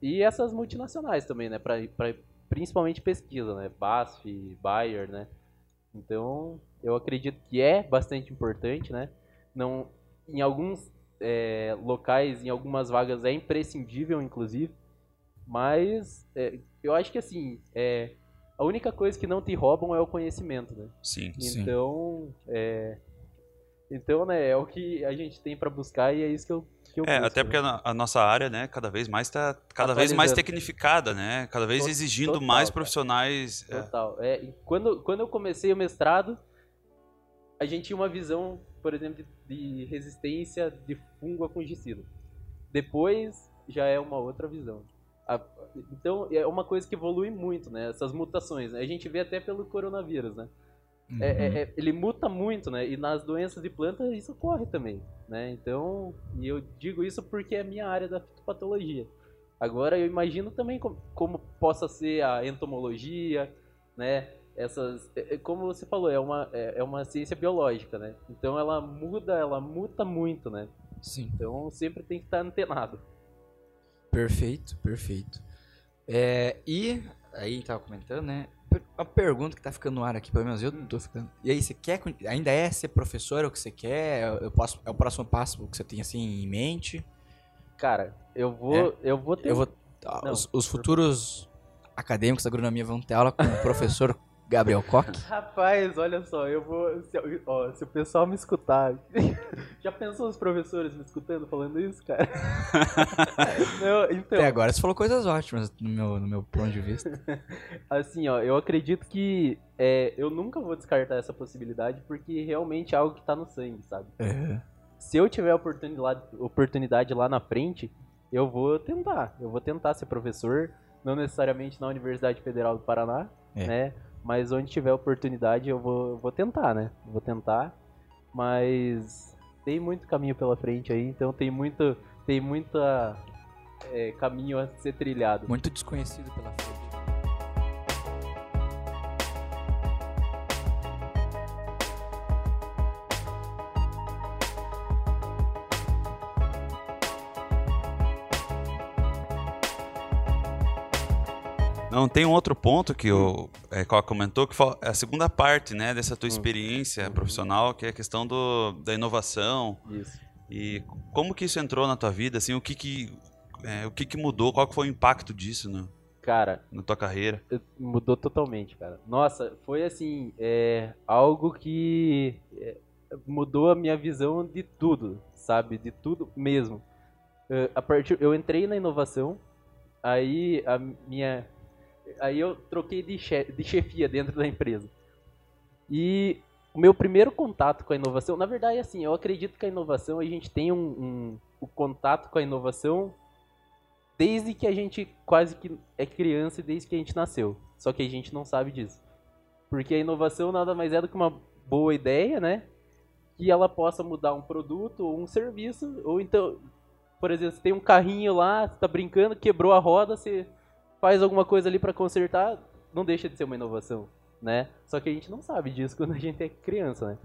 e essas multinacionais também, né? Pra, pra, principalmente pesquisa, né? BASF, Bayer, né? Então, eu acredito que é bastante importante, né? Não, em alguns é, locais, em algumas vagas é imprescindível, inclusive. Mas é, eu acho que assim, é, a única coisa que não te roubam é o conhecimento, né? Sim. Então, sim. É, então, né, é o que a gente tem para buscar e é isso que eu, que eu É, busco, até porque né? a, nossa área, né, cada vez mais está cada vez mais tecnificada, né? Cada vez exigindo total, mais profissionais. É. Total. É. é quando, quando eu comecei o mestrado, a gente tinha uma visão, por exemplo, de, resistência de fungo a fungicida. Depois já é uma outra visão. A, então é uma coisa que evolui muito, né? Essas mutações. Né? A gente vê até pelo coronavírus, né? É, uhum. É, é, ele muta muito, né? E nas doenças de planta isso ocorre também, né? Então, e eu digo isso porque é a minha área da fitopatologia. Agora eu imagino também como, como possa ser a entomologia, né? essas é, é, como você falou é uma é, é uma ciência biológica né então ela muda ela muta muito né sim então sempre tem que estar antenado perfeito perfeito é, e aí tava comentando né a pergunta que tá ficando no ar aqui pelo menos eu tô ficando. E aí você quer ainda é ser professor é o que você quer? Eu posso é o próximo passo que você tem assim em mente? Cara eu vou é, eu vou ter eu vou os, os futuros acadêmicos da agronomia vão ter aula com o professor Gabriel Koch? Rapaz, olha só, eu vou. Se, ó, se o pessoal me escutar. Já pensou os professores me escutando falando isso, cara? Não, então, Até agora você falou coisas ótimas no meu, no meu ponto de vista. assim, ó, eu acredito que é, eu nunca vou descartar essa possibilidade porque realmente é algo que tá no sangue, sabe? É. Se eu tiver oportunidade, oportunidade lá na frente, eu vou tentar. Eu vou tentar ser professor não necessariamente na Universidade Federal do Paraná, É. né? Mas onde tiver oportunidade eu vou, vou tentar, né? Vou tentar, mas tem muito caminho pela frente aí, então tem muito, tem muita é, caminho a ser trilhado. Muito desconhecido pela frente. Não, tem um outro ponto que o é, Coca comentou, que foi a segunda parte né, dessa tua experiência Uhum. profissional, que é a questão do, da inovação. Isso. E como que isso entrou na tua vida? Assim, o que que, é, o que, que mudou? Qual que foi o impacto disso no- Cara, na tua carreira? mudou totalmente, cara. Nossa, foi assim, é, algo que é, mudou a minha visão de tudo, sabe? De tudo mesmo. É, a partir, eu entrei na inovação, aí a minha, aí eu troquei de, che, de chefia dentro da empresa. E o meu primeiro contato com a inovação, na verdade, assim, eu acredito que a inovação a gente tem um, um o contato com a inovação desde que a gente quase que é criança e desde que a gente nasceu. Só que a gente não sabe disso. Porque a inovação nada mais é do que uma boa ideia, né? Que ela possa mudar um produto ou um serviço, ou então, por exemplo, você tem um carrinho lá, você tá brincando, quebrou a roda, você faz alguma coisa ali para consertar, não deixa de ser uma inovação, né? Só que a gente não sabe disso quando a gente é criança, né?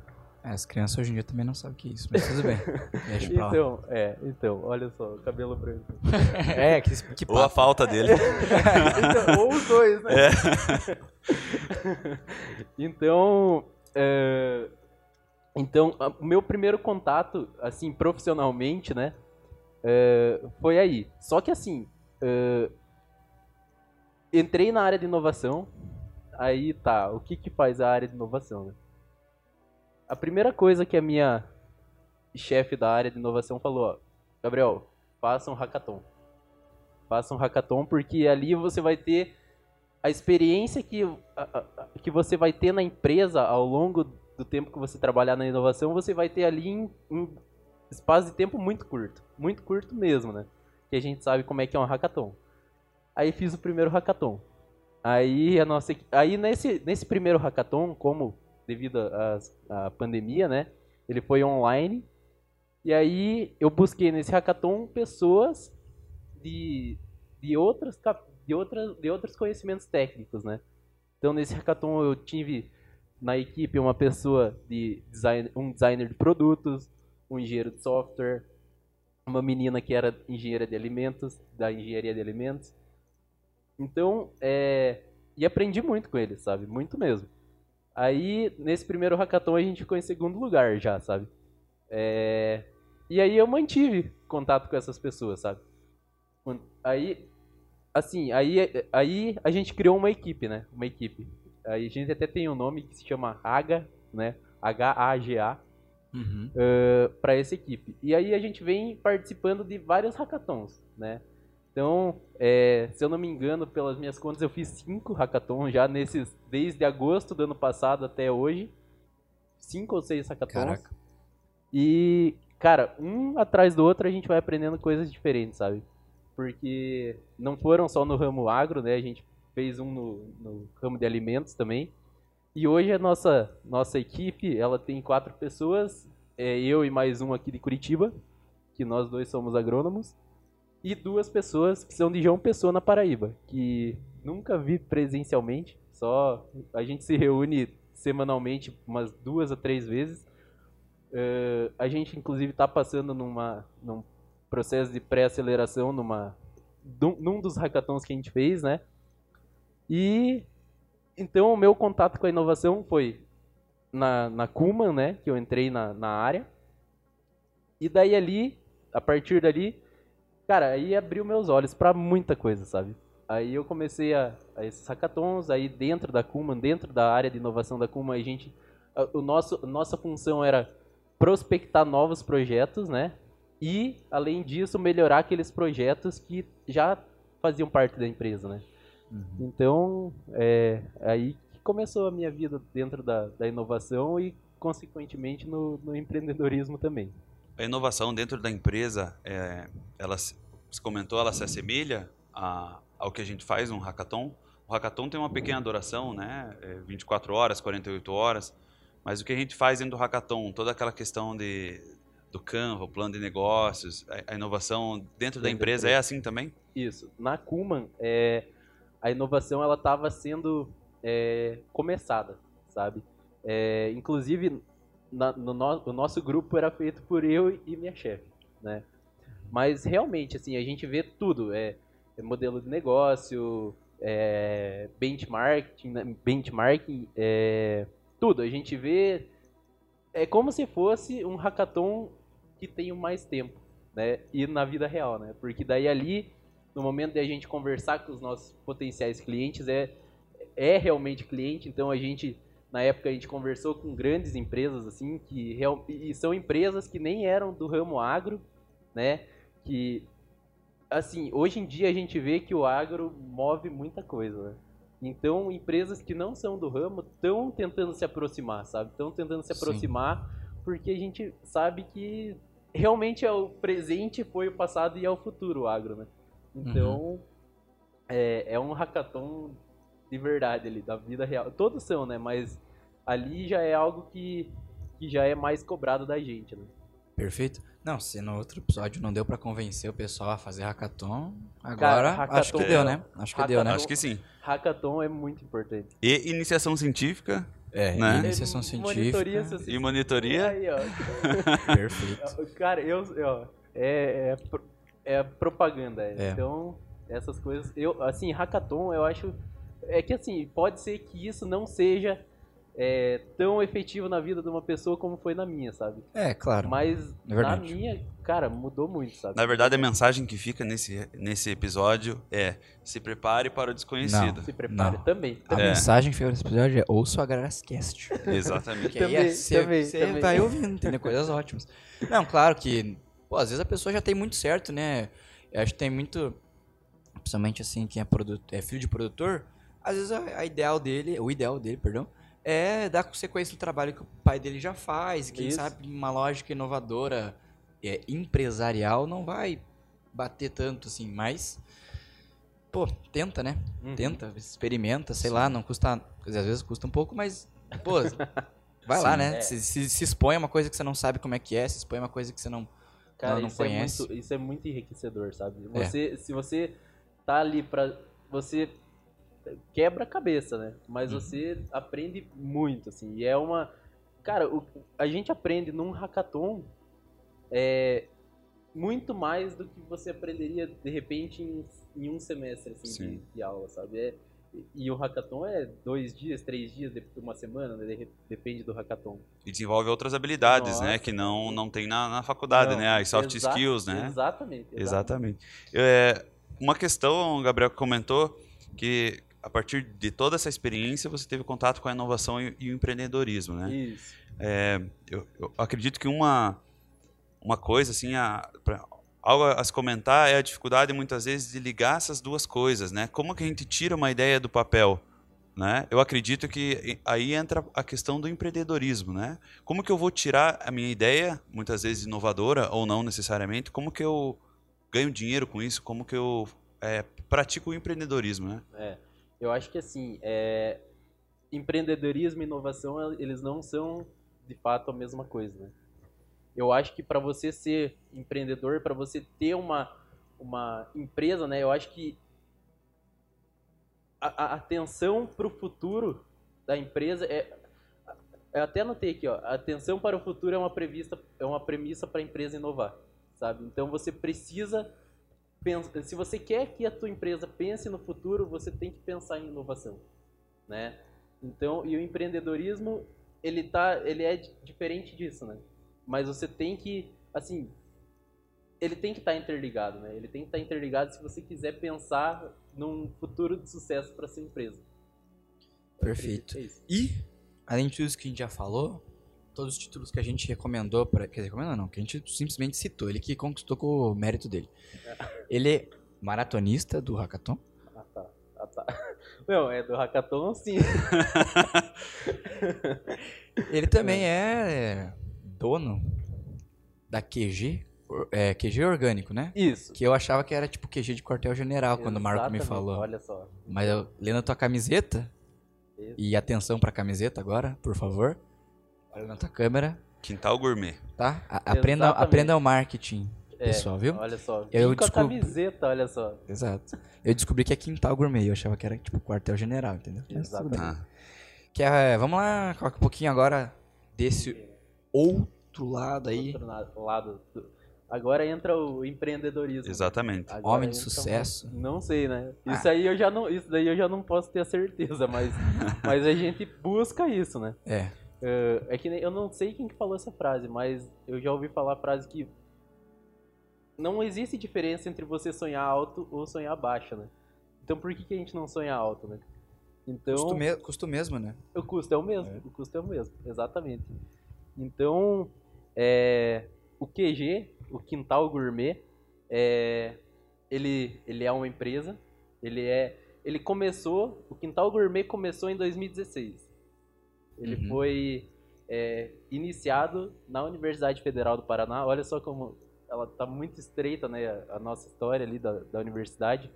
É, as crianças hoje em dia também não sabem o que é isso, mas tudo bem. Deixa pra lá. Então, é, então, olha só, cabelo branco. É, que, que Ou a falta dele. Então, ou os dois, né? então, é, então, o meu primeiro contato, assim, profissionalmente, né, é, foi aí. Só que assim, é, entrei na área de inovação, aí tá, o que que faz a área de inovação, né? A primeira coisa que a minha chefe da área de inovação falou, ó, Gabriel, faça um hackathon. Faça um hackathon porque ali você vai ter a experiência que, a- a- que você vai ter na empresa ao longo do tempo que você trabalhar na inovação, você vai ter ali em, em espaço de tempo muito curto. Muito curto mesmo, né? Que a gente sabe como é que é um hackathon. Aí fiz o primeiro hackathon. Aí a nossa aí nesse, nesse primeiro hackathon, como devido à pandemia, né? Ele foi online. E aí eu busquei nesse hackathon pessoas de, de outras de outras de outros conhecimentos técnicos, né? Então nesse hackathon eu tive na equipe uma pessoa de design, um designer de produtos, um engenheiro de software, uma menina que era engenheira de alimentos, da engenharia de alimentos. Então, é, e aprendi muito com eles, sabe? Muito mesmo. Aí, nesse primeiro hackathon, a gente ficou em segundo lugar já, sabe? É, e aí eu mantive contato com essas pessoas, sabe? Aí, assim, aí, aí a gente criou uma equipe, né? Uma equipe. Aí a gente até tem um nome que se chama AGA, né? H-A-G-A, Uhum. para essa equipe. E aí a gente vem participando de vários hackathons, né? Então, é, se eu não me engano, pelas minhas contas, eu fiz cinco hackathons já nesses, desde agosto do ano passado até hoje. Cinco ou seis hackathons. Caraca. E, cara, um atrás do outro a gente vai aprendendo coisas diferentes, sabe? Porque não foram só no ramo agro, né? A gente fez um no, no ramo de alimentos também. E hoje a nossa, nossa equipe, ela tem quatro pessoas, é eu e mais um aqui de Curitiba, que nós dois somos agrônomos, e duas pessoas que são de João Pessoa, na Paraíba, que nunca vi presencialmente, só a gente se reúne semanalmente umas duas a três vezes. Eh, a gente, inclusive, está passando numa, num processo de pré-aceleração numa, num, num dos hackathons que a gente fez, né? E então o meu contato com a inovação foi na, na Kuman, né? Que eu entrei na, na área. E daí ali, a partir dali, cara, aí abriu meus olhos para muita coisa, sabe? Aí eu comecei a, a esses hackathons, aí dentro da Kuman, dentro da área de inovação da Kuman, a gente, a, o nosso, nossa função era prospectar novos projetos, né? E, além disso, melhorar aqueles projetos que já faziam parte da empresa, né? Então, é aí que começou a minha vida dentro da, da inovação e, consequentemente, no, no empreendedorismo também. A inovação dentro da empresa, é, ela, se- comentou, ela se assemelha a, ao que a gente faz no hackathon. O hackathon tem uma pequena duração, né? É 24 horas, 48 horas. Mas o que a gente faz dentro do hackathon, toda aquela questão de, do Canva, o plano de negócios, a, a inovação dentro da Dentro da empresa, empresa. é assim também? Isso. Na Kuman, é, a inovação ela estava sendo é, começada, sabe? É, inclusive, na- no, no- o nosso grupo era feito por eu e minha chefe, né? Mas realmente, assim, a gente vê tudo. É, é modelo de negócio, é, benchmarking, né, benchmarking é, tudo. A gente vê... É como se fosse um hackathon que tem mais tempo, né? E na vida real, né? Porque daí ali no momento de a gente conversar com os nossos potenciais clientes, é, é realmente cliente, então a gente, na época, a gente conversou com grandes empresas, assim, que real, e são empresas que nem eram do ramo agro, né, que, assim, hoje em dia a gente vê que o agro move muita coisa, né? Então, empresas que não são do ramo estão tentando se aproximar, sabe? Estão tentando se Sim. aproximar porque a gente sabe que realmente é o presente, foi o passado e é o futuro o agro, né? Então, é, é um hackathon de verdade ali, da vida real. Todos são, né? Mas ali já é algo que, que já é mais cobrado da gente, né? Perfeito. Não, se no outro episódio não deu pra convencer o pessoal a fazer hackathon, agora Cara, acho hackathon- que deu, né? Acho que deu, né? Hackathon- Acho que sim. Hackathon é muito importante. E iniciação científica É, Né? iniciação É, científica. monitoria e monitoria. Aí, ó. Perfeito. Cara, eu, ó, é, é, é propaganda. é. É. Então, essas coisas. Eu, assim, hackathon, eu acho. É que assim, pode ser que isso não seja é, tão efetivo na vida de uma pessoa como foi na minha, sabe? É, claro. Mas É na minha, cara, mudou muito, sabe? Na verdade, a mensagem que fica nesse, nesse episódio é se prepare para o desconhecido. Se prepare Não. também. A É. mensagem que fica nesse episódio é ouça o Agrarascast. Exatamente. Que aí Também, você também, você também. vai ouvindo, entendeu? Coisas ótimas. Não, claro que, pô, às vezes a pessoa já tem muito certo, né? Eu acho que tem muito, principalmente assim, quem é, produ- é filho de produtor, às vezes a, a ideal dele, o ideal dele, perdão, é dar sequência do trabalho que o pai dele já faz. Quem Isso. sabe uma lógica inovadora, é, empresarial, não vai bater tanto assim, mas, pô, tenta, né? Uhum. Tenta, experimenta, sei lá, não custa. Às vezes custa um pouco, mas. Pô, vai lá, Sim. né? É. Se, se, se expõe a uma coisa que você não sabe como é que é, se expõe a uma coisa que você não. Cara, Ela não isso, conhece. É muito, isso é muito enriquecedor, sabe? É. Você, Se você tá ali pra. Você quebra a cabeça, né? Mas Uhum. você aprende muito, assim. E é uma. Cara, o- a gente aprende num hackathon é, muito mais do que você aprenderia, de repente, em, em um semestre assim, de, de aula, sabe? É, e o hackathon é dois dias, três dias, de- uma semana, né? De- depende do hackathon. E desenvolve outras habilidades, né? Nossa. Que não, não tem na, na faculdade, Não, né? As soft exa- skills, né? Exatamente. Exatamente. É, uma questão, o Gabriel comentou, que a partir de toda essa experiência você teve contato com a inovação e, e o empreendedorismo, né? Isso. É, eu, eu acredito que uma, uma coisa, assim, a, pra- algo a se comentar é a dificuldade, muitas vezes, de ligar essas duas coisas, né? Como que a gente tira uma ideia do papel, né? Eu acredito que aí entra a questão do empreendedorismo, né? Como que eu vou tirar a minha ideia, muitas vezes inovadora ou não necessariamente, como que eu ganho dinheiro com isso, como que eu é, pratico o empreendedorismo, né? É, eu acho que assim, é, empreendedorismo e inovação, eles não são de fato a mesma coisa, né? Eu acho que para você ser empreendedor, para você ter uma, uma empresa, né? Eu acho que a, a atenção para o futuro da empresa é eu até anotei aqui, ó, atenção para o futuro é uma prevista é uma premissa para a empresa inovar, sabe? Então você precisa se você quer que a tua empresa pense no futuro, você tem que pensar em inovação, né? Então, e o empreendedorismo, ele tá, ele é di- diferente disso, né? Mas você tem que, assim, ele tem que estar interligado, né? Ele tem que estar interligado se você quiser pensar num futuro de sucesso para sua empresa. Perfeito. É. E, além de tudo que a gente já falou, todos os títulos que a gente recomendou, pra, quer dizer, recomendou não, que a gente simplesmente citou, ele que conquistou com o mérito dele. Ele é maratonista do Hackathon. Ah, tá. Ah, tá. Não, é do hackathon, sim. Ele também é dono da QG é, QG orgânico, né? Isso. Que eu achava que era tipo QG de quartel-general quando o Marco me falou. Olha só. Mas eu, lendo a tua camiseta, Isso. e atenção pra camiseta agora, por favor. Olha na tua câmera, Quintal gourmet. tá? A- aprenda, Exatamente. aprenda o marketing, É, pessoal, viu? Olha só. Eu com a desculpo. camiseta, olha só. Exato. Eu descobri que é quintal gourmet, eu achava que era tipo quartel-general, entendeu? Mas tudo bem. Exatamente. Ah, Que é, vamos lá, coloca um pouquinho agora desse outro lado aí. Outro lado. do- Agora entra o empreendedorismo. exatamente. Agora Homem de sucesso. Não sei, né? Ah. Isso aí eu já não, isso daí eu já não posso ter a certeza, mas, mas a gente busca isso, né? É. É, é que eu não sei quem que falou essa frase, mas eu já ouvi falar a frase que não existe diferença entre você sonhar alto ou sonhar baixo, né? Então por que, que a gente não sonha alto, né? Então Custo, me- custo mesmo, né? o custo é o mesmo, o custo é o mesmo, exatamente. Então, é, o QG, o Quintal Gourmet, é, ele, ele é uma empresa, ele é, ele começou, o Quintal Gourmet começou em 2016. Ele Uhum. foi é, iniciado na Universidade Federal do Paraná. Olha só como ela tá muito estreita, né, a, nossa história ali da, da universidade.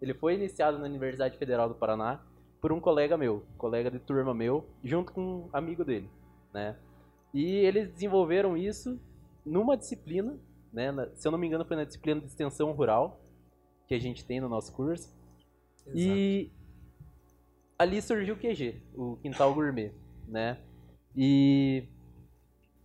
Ele foi iniciado na Universidade Federal do Paraná por um colega meu, colega de turma meu, junto com um amigo dele, né? E eles desenvolveram isso numa disciplina, né? na- se eu não me engano foi na disciplina de extensão rural que a gente tem no nosso curso. E ali surgiu o QG, o Quintal Gourmet, né? E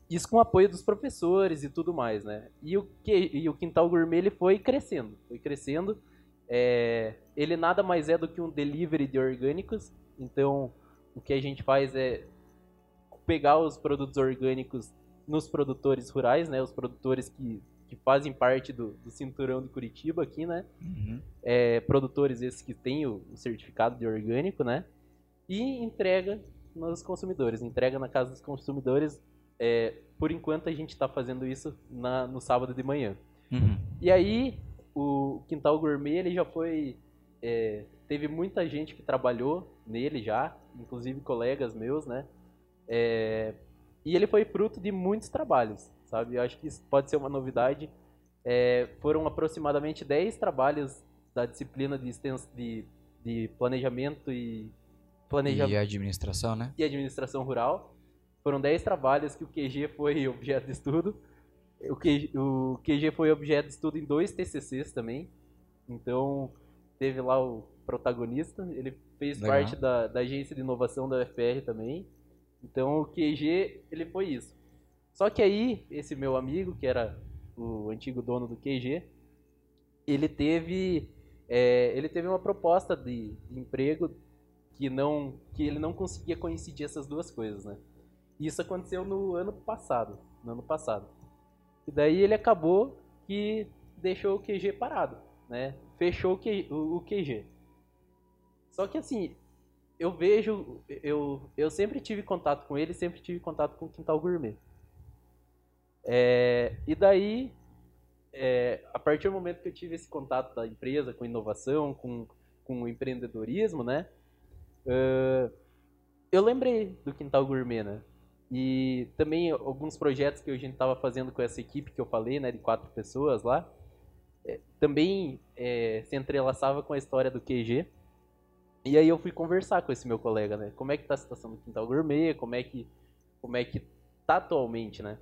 isso com o apoio dos professores e tudo mais, né? E o, que, e o Quintal Gourmet ele foi crescendo, foi crescendo. É, ele nada mais é do que um delivery de orgânicos. Então, o que a gente faz é pegar os produtos orgânicos nos produtores rurais, né? Os produtores que, que fazem parte do, do cinturão de Curitiba aqui, né? Uhum. é, produtores esses que têm o, o certificado de orgânico, né? E entrega nos consumidores, entrega na casa dos consumidores. É, por enquanto a gente está fazendo isso na- no sábado de manhã. Uhum. E aí o Quintal Gourmet ele já foi, é, teve muita gente que trabalhou nele já, inclusive colegas meus, né? É, e ele foi fruto de muitos trabalhos, sabe? Eu acho que isso pode ser uma novidade. É, foram aproximadamente 10 trabalhos da disciplina de, extens- de, de planejamento e planejamento E administração, né? e administração rural. Foram 10 trabalhos que o QG foi objeto de estudo. O QG, o QG foi objeto de estudo em dois TCCs também. Então, teve lá o protagonista. Ele fez Legal. parte da, da agência de inovação da UFR também. Então, o QG, ele foi isso. Só que aí, esse meu amigo, que era o antigo dono do QG, ele teve, é, ele teve uma proposta de, de emprego que não que ele não conseguia coincidir essas duas coisas, né? Isso aconteceu no ano passado, no ano passado. E daí ele acabou que deixou o QG parado, né? Fechou o QG. Só que assim, eu vejo, eu, eu sempre tive contato com ele, sempre tive contato com o Quintal Gourmet. É, e daí, é, a partir do momento que eu tive esse contato da empresa com inovação, com, com empreendedorismo, né? Ah, eu lembrei do Quintal Gourmet, né? E também alguns projetos que a gente estava fazendo com essa equipe que eu falei, né, de quatro pessoas lá, é, também é, se entrelaçava com a história do QG. E aí eu fui conversar com esse meu colega, né? Como é que tá a situação do Quintal Gourmet? Como é que, como é que tá atualmente, né?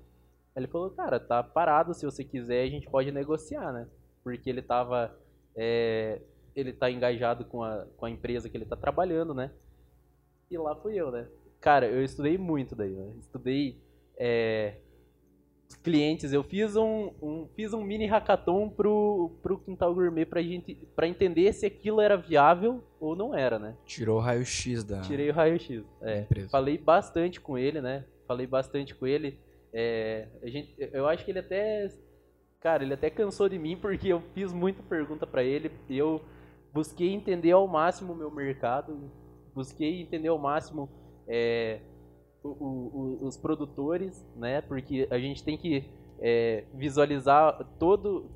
Ele falou, cara, tá parado, se você quiser a gente pode negociar, né? Porque ele tava, é, ele tá engajado com a, com a empresa que ele tá trabalhando, né? E lá fui eu, né? Cara, eu estudei muito daí, né? Estudei é, clientes, eu fiz um, um- fiz um mini hackathon pro, pro Quintal Gourmet pra gente, pra entender se aquilo era viável ou não era, né? Tirou o raio-x da, Tirei o raio-x. É, falei bastante com ele, né? Falei bastante com ele. É, a gente, eu acho que ele até, cara, ele até cansou de mim porque eu fiz muita pergunta pra ele. Eu busquei entender ao máximo o meu mercado, busquei entender ao máximo é, o- o- os produtores, né? Porque a gente tem que é, visualizar todo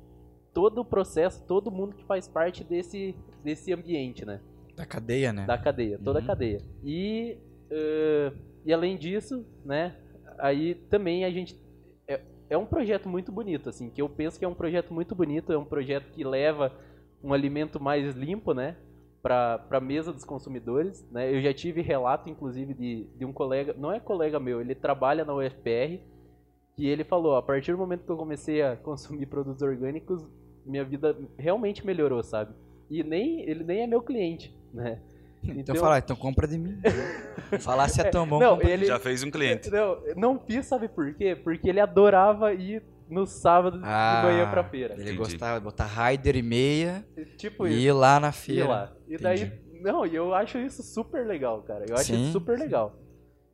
todo o processo, todo mundo que faz parte desse desse ambiente, né? Da cadeia, né? da cadeia, toda Uhum. a cadeia. E, eh, e além disso, né, aí também a gente, é, é um projeto muito bonito, assim, que eu penso que é um projeto muito bonito, é um projeto que leva um alimento mais limpo, né, para a mesa dos consumidores, né? Eu já tive relato, inclusive, de, de um colega, não é colega meu, ele trabalha na UFPR, que ele falou, a partir do momento que eu comecei a consumir produtos orgânicos, minha vida realmente melhorou, sabe? E nem ele nem é meu cliente, né? Então, então fala, então compra de mim. Falar se é tão bom. Não, ele já fez um cliente. Não, não fiz, sabe por quê? Porque ele adorava ir no sábado ah, de manhã pra feira. Ele Entendi. gostava de botar rider e meia tipo e isso. ir lá na feira. Ir lá. E daí, não, e eu acho isso super legal, cara. Eu acho Sim, isso super sim. legal.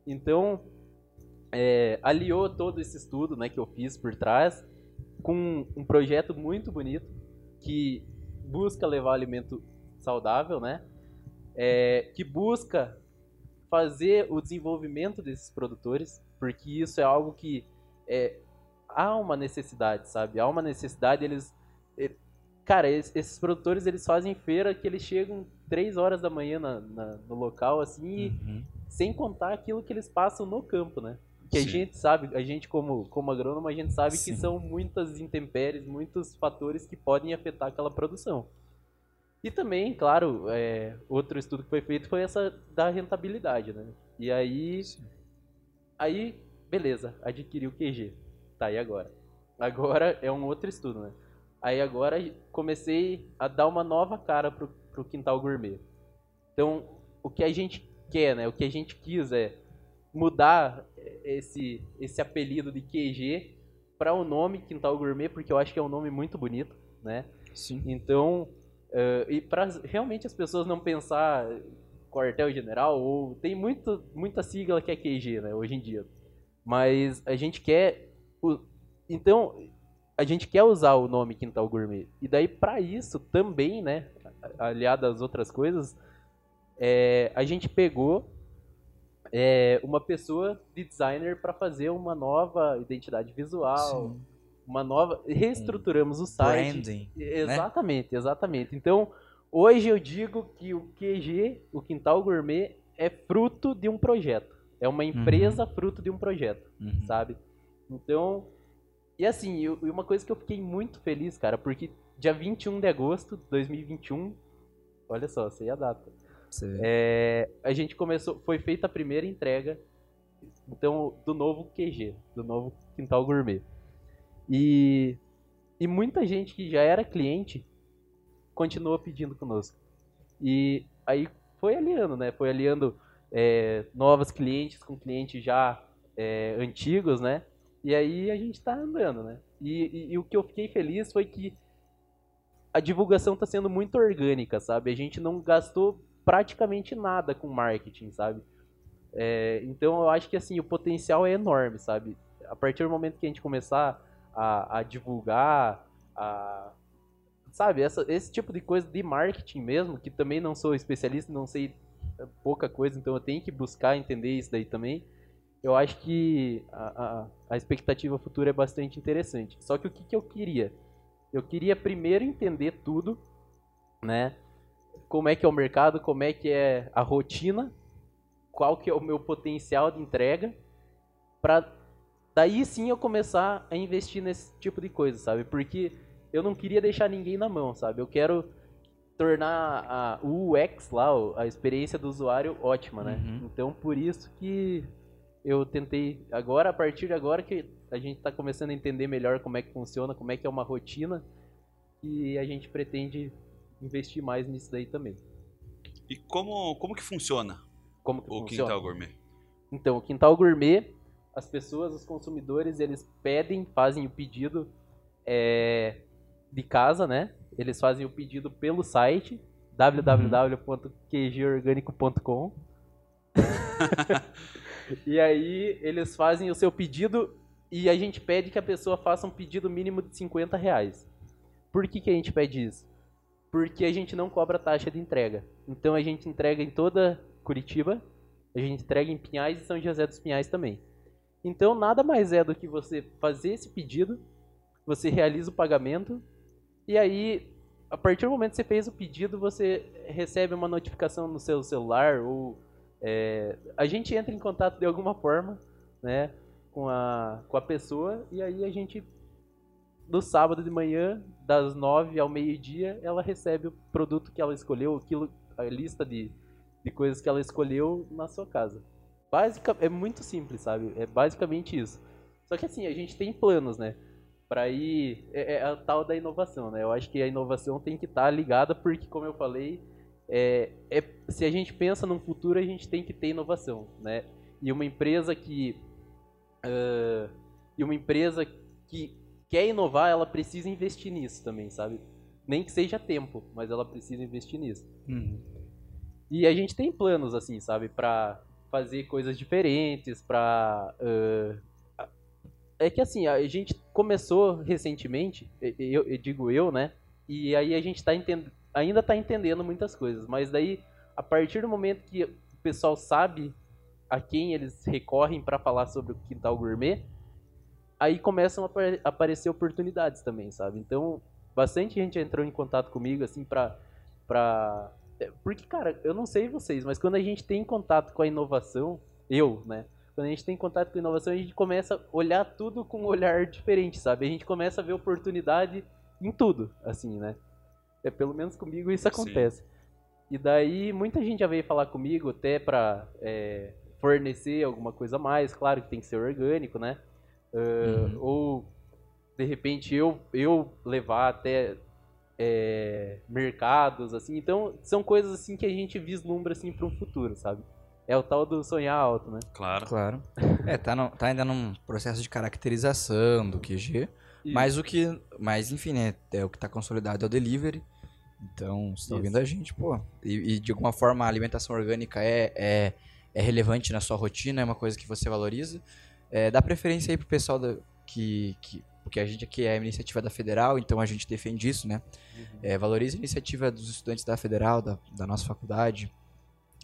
Então, é, aliou todo esse estudo né, que eu fiz por trás com um projeto muito bonito que busca levar alimento saudável, né? É, que busca fazer o desenvolvimento desses produtores, porque isso é algo que é, há uma necessidade, sabe? Há uma necessidade, eles... é, cara, es- esses produtores, eles fazem feira que eles chegam 3 horas da manhã na- na- no local, assim, e Uhum. sem contar aquilo que eles passam no campo, né? Que a Sim. gente sabe, a gente como, como agrônomo, a gente sabe Sim. que são muitas intempéries, muitos fatores que podem afetar aquela produção. E também, claro, é, outro estudo que foi feito foi essa da rentabilidade, né? E aí, aí, beleza, adquiriu o QG. Tá, e agora? Agora é um outro estudo, né? Aí agora comecei a dar uma nova cara pro, pro quintal gourmet. Então, o que a gente quer, né? O que a gente quis é mudar esse, esse apelido de QG para o nome Quintal Gourmet, porque eu acho que é um nome muito bonito, né? Sim. Então, eh, e para realmente as pessoas não pensar quartel-general, ou tem muito, muita sigla que é QG, né, hoje em dia. Mas a gente quer. então, a gente quer usar o nome Quintal Gourmet. E daí, para isso, também, né, aliado às outras coisas, é, a gente pegou é, uma pessoa de designer para fazer uma nova identidade visual, Sim. Uma nova. Reestruturamos o site. Branding. Exatamente, exatamente. Então, hoje eu digo que o QG, o Quintal Gourmet, é fruto de um projeto. É uma empresa fruto de um projeto, Uhum. sabe? Então, e assim, eu- e uma coisa que eu fiquei muito feliz, cara, porque dia 21 de agosto de 2021, olha só, sei a data. É, a gente começou, foi feita a primeira entrega, então, do novo QG, do novo Quintal Gourmet. E, e muita gente que já era cliente continuou pedindo conosco. E aí foi aliando, né? Foi aliando é, novos clientes com clientes já é, antigos, né? E aí a gente tá andando, né? E, e- e o que eu fiquei feliz foi que a divulgação tá sendo muito orgânica, sabe? A gente não gastou praticamente nada com marketing, sabe? É, então eu acho que assim, o potencial é enorme, sabe? A partir do momento que a gente começar a, a divulgar, a, sabe, essa, esse tipo de coisa de marketing mesmo, que também não sou especialista, não sei é, pouca coisa, então eu tenho que buscar entender isso daí também. Eu acho que a, a, a expectativa futura é bastante interessante. Só que o que, que eu queria? Eu queria primeiro entender tudo, né? Como é que é o mercado, como é que é a rotina, qual que é o meu potencial de entrega, para daí sim eu começar a investir nesse tipo de coisa, sabe? Porque eu não queria deixar ninguém na mão, sabe? Eu quero tornar a, o UX lá, a experiência do usuário ótima, né? Uhum. Então por isso que eu tentei agora, a partir de agora que a gente está começando a entender melhor como é que funciona, como é que é uma rotina, e a gente pretende investir mais nisso daí também. E como, como que funciona Como que o funciona? Quintal Gourmet? Então, o Quintal Gourmet, as pessoas, os consumidores, eles pedem, fazem o pedido é, de casa, né? Eles fazem o pedido pelo site www.qgorganico.com E aí eles fazem o seu pedido e a gente pede que a pessoa faça um pedido mínimo de 50 reais. Por que, que a gente pede isso? Porque a gente não cobra taxa de entrega. Então a gente entrega em toda Curitiba, a gente entrega em Pinhais e São José dos Pinhais também. Então nada mais é do que você fazer esse pedido, você realiza o pagamento e aí a partir do momento que você fez o pedido, você recebe uma notificação no seu celular ou é, a gente entra em contato de alguma forma, né? com a, com a pessoa e aí a gente no sábado de manhã, das nove ao meio-dia, ela recebe o produto que ela escolheu, aquilo, a lista de, de coisas que ela escolheu na sua casa. Básica, é muito simples, sabe? É basicamente isso. Só que assim, a gente tem planos, né? Para ir. É, é, a tal da inovação, né? Eu acho que a inovação tem que estar tá ligada, porque, como eu falei, é, é, se a gente pensa num futuro, a gente tem que ter inovação, né? E uma empresa que. Uh, e uma empresa que quer inovar, ela precisa investir nisso também, sabe? Nem que seja tempo, mas ela precisa investir nisso. Uhum. E a gente tem planos, assim, sabe? Pra fazer coisas diferentes, pra. Uh, é que assim, a gente começou recentemente, eu, eu digo eu, né? E aí a gente tá entend... ainda tá entendendo muitas coisas, mas daí, a partir do momento que o pessoal sabe a quem eles recorrem para falar sobre o quintal gourmet, aí começam a aparecer oportunidades também, sabe? Então, bastante gente entrou em contato comigo, assim, pra. pra... É, porque, cara, eu não sei vocês, mas quando a gente tem contato com a inovação, eu, né? Quando a gente tem contato com a inovação, a gente começa a olhar tudo com um olhar diferente, sabe? A gente começa a ver oportunidade em tudo, assim, né? É, pelo menos comigo isso acontece. Sim. E daí, muita gente já veio falar comigo até pra é, fornecer alguma coisa a mais. Claro que tem que ser orgânico, né? Uh, uhum. Ou, de repente, eu, eu levar até é, mercados, assim. Então, são coisas assim que a gente vislumbra assim para um futuro, sabe? É o tal do sonhar alto, né? Claro. Claro. é, tá, no, tá ainda num processo de caracterização do QG. Isso. Mas o que. Mas, enfim, né? É o que tá consolidado é o delivery. Então, você tá ouvindo a gente, pô. E, e, de alguma forma a alimentação orgânica é, é, é relevante na sua rotina, é uma coisa que você valoriza. É, dá preferência aí pro pessoal da, que, que. Porque a gente aqui é a iniciativa da Federal, então a gente defende isso, né? Uhum. É, valoriza a iniciativa dos estudantes da Federal, da, da nossa faculdade.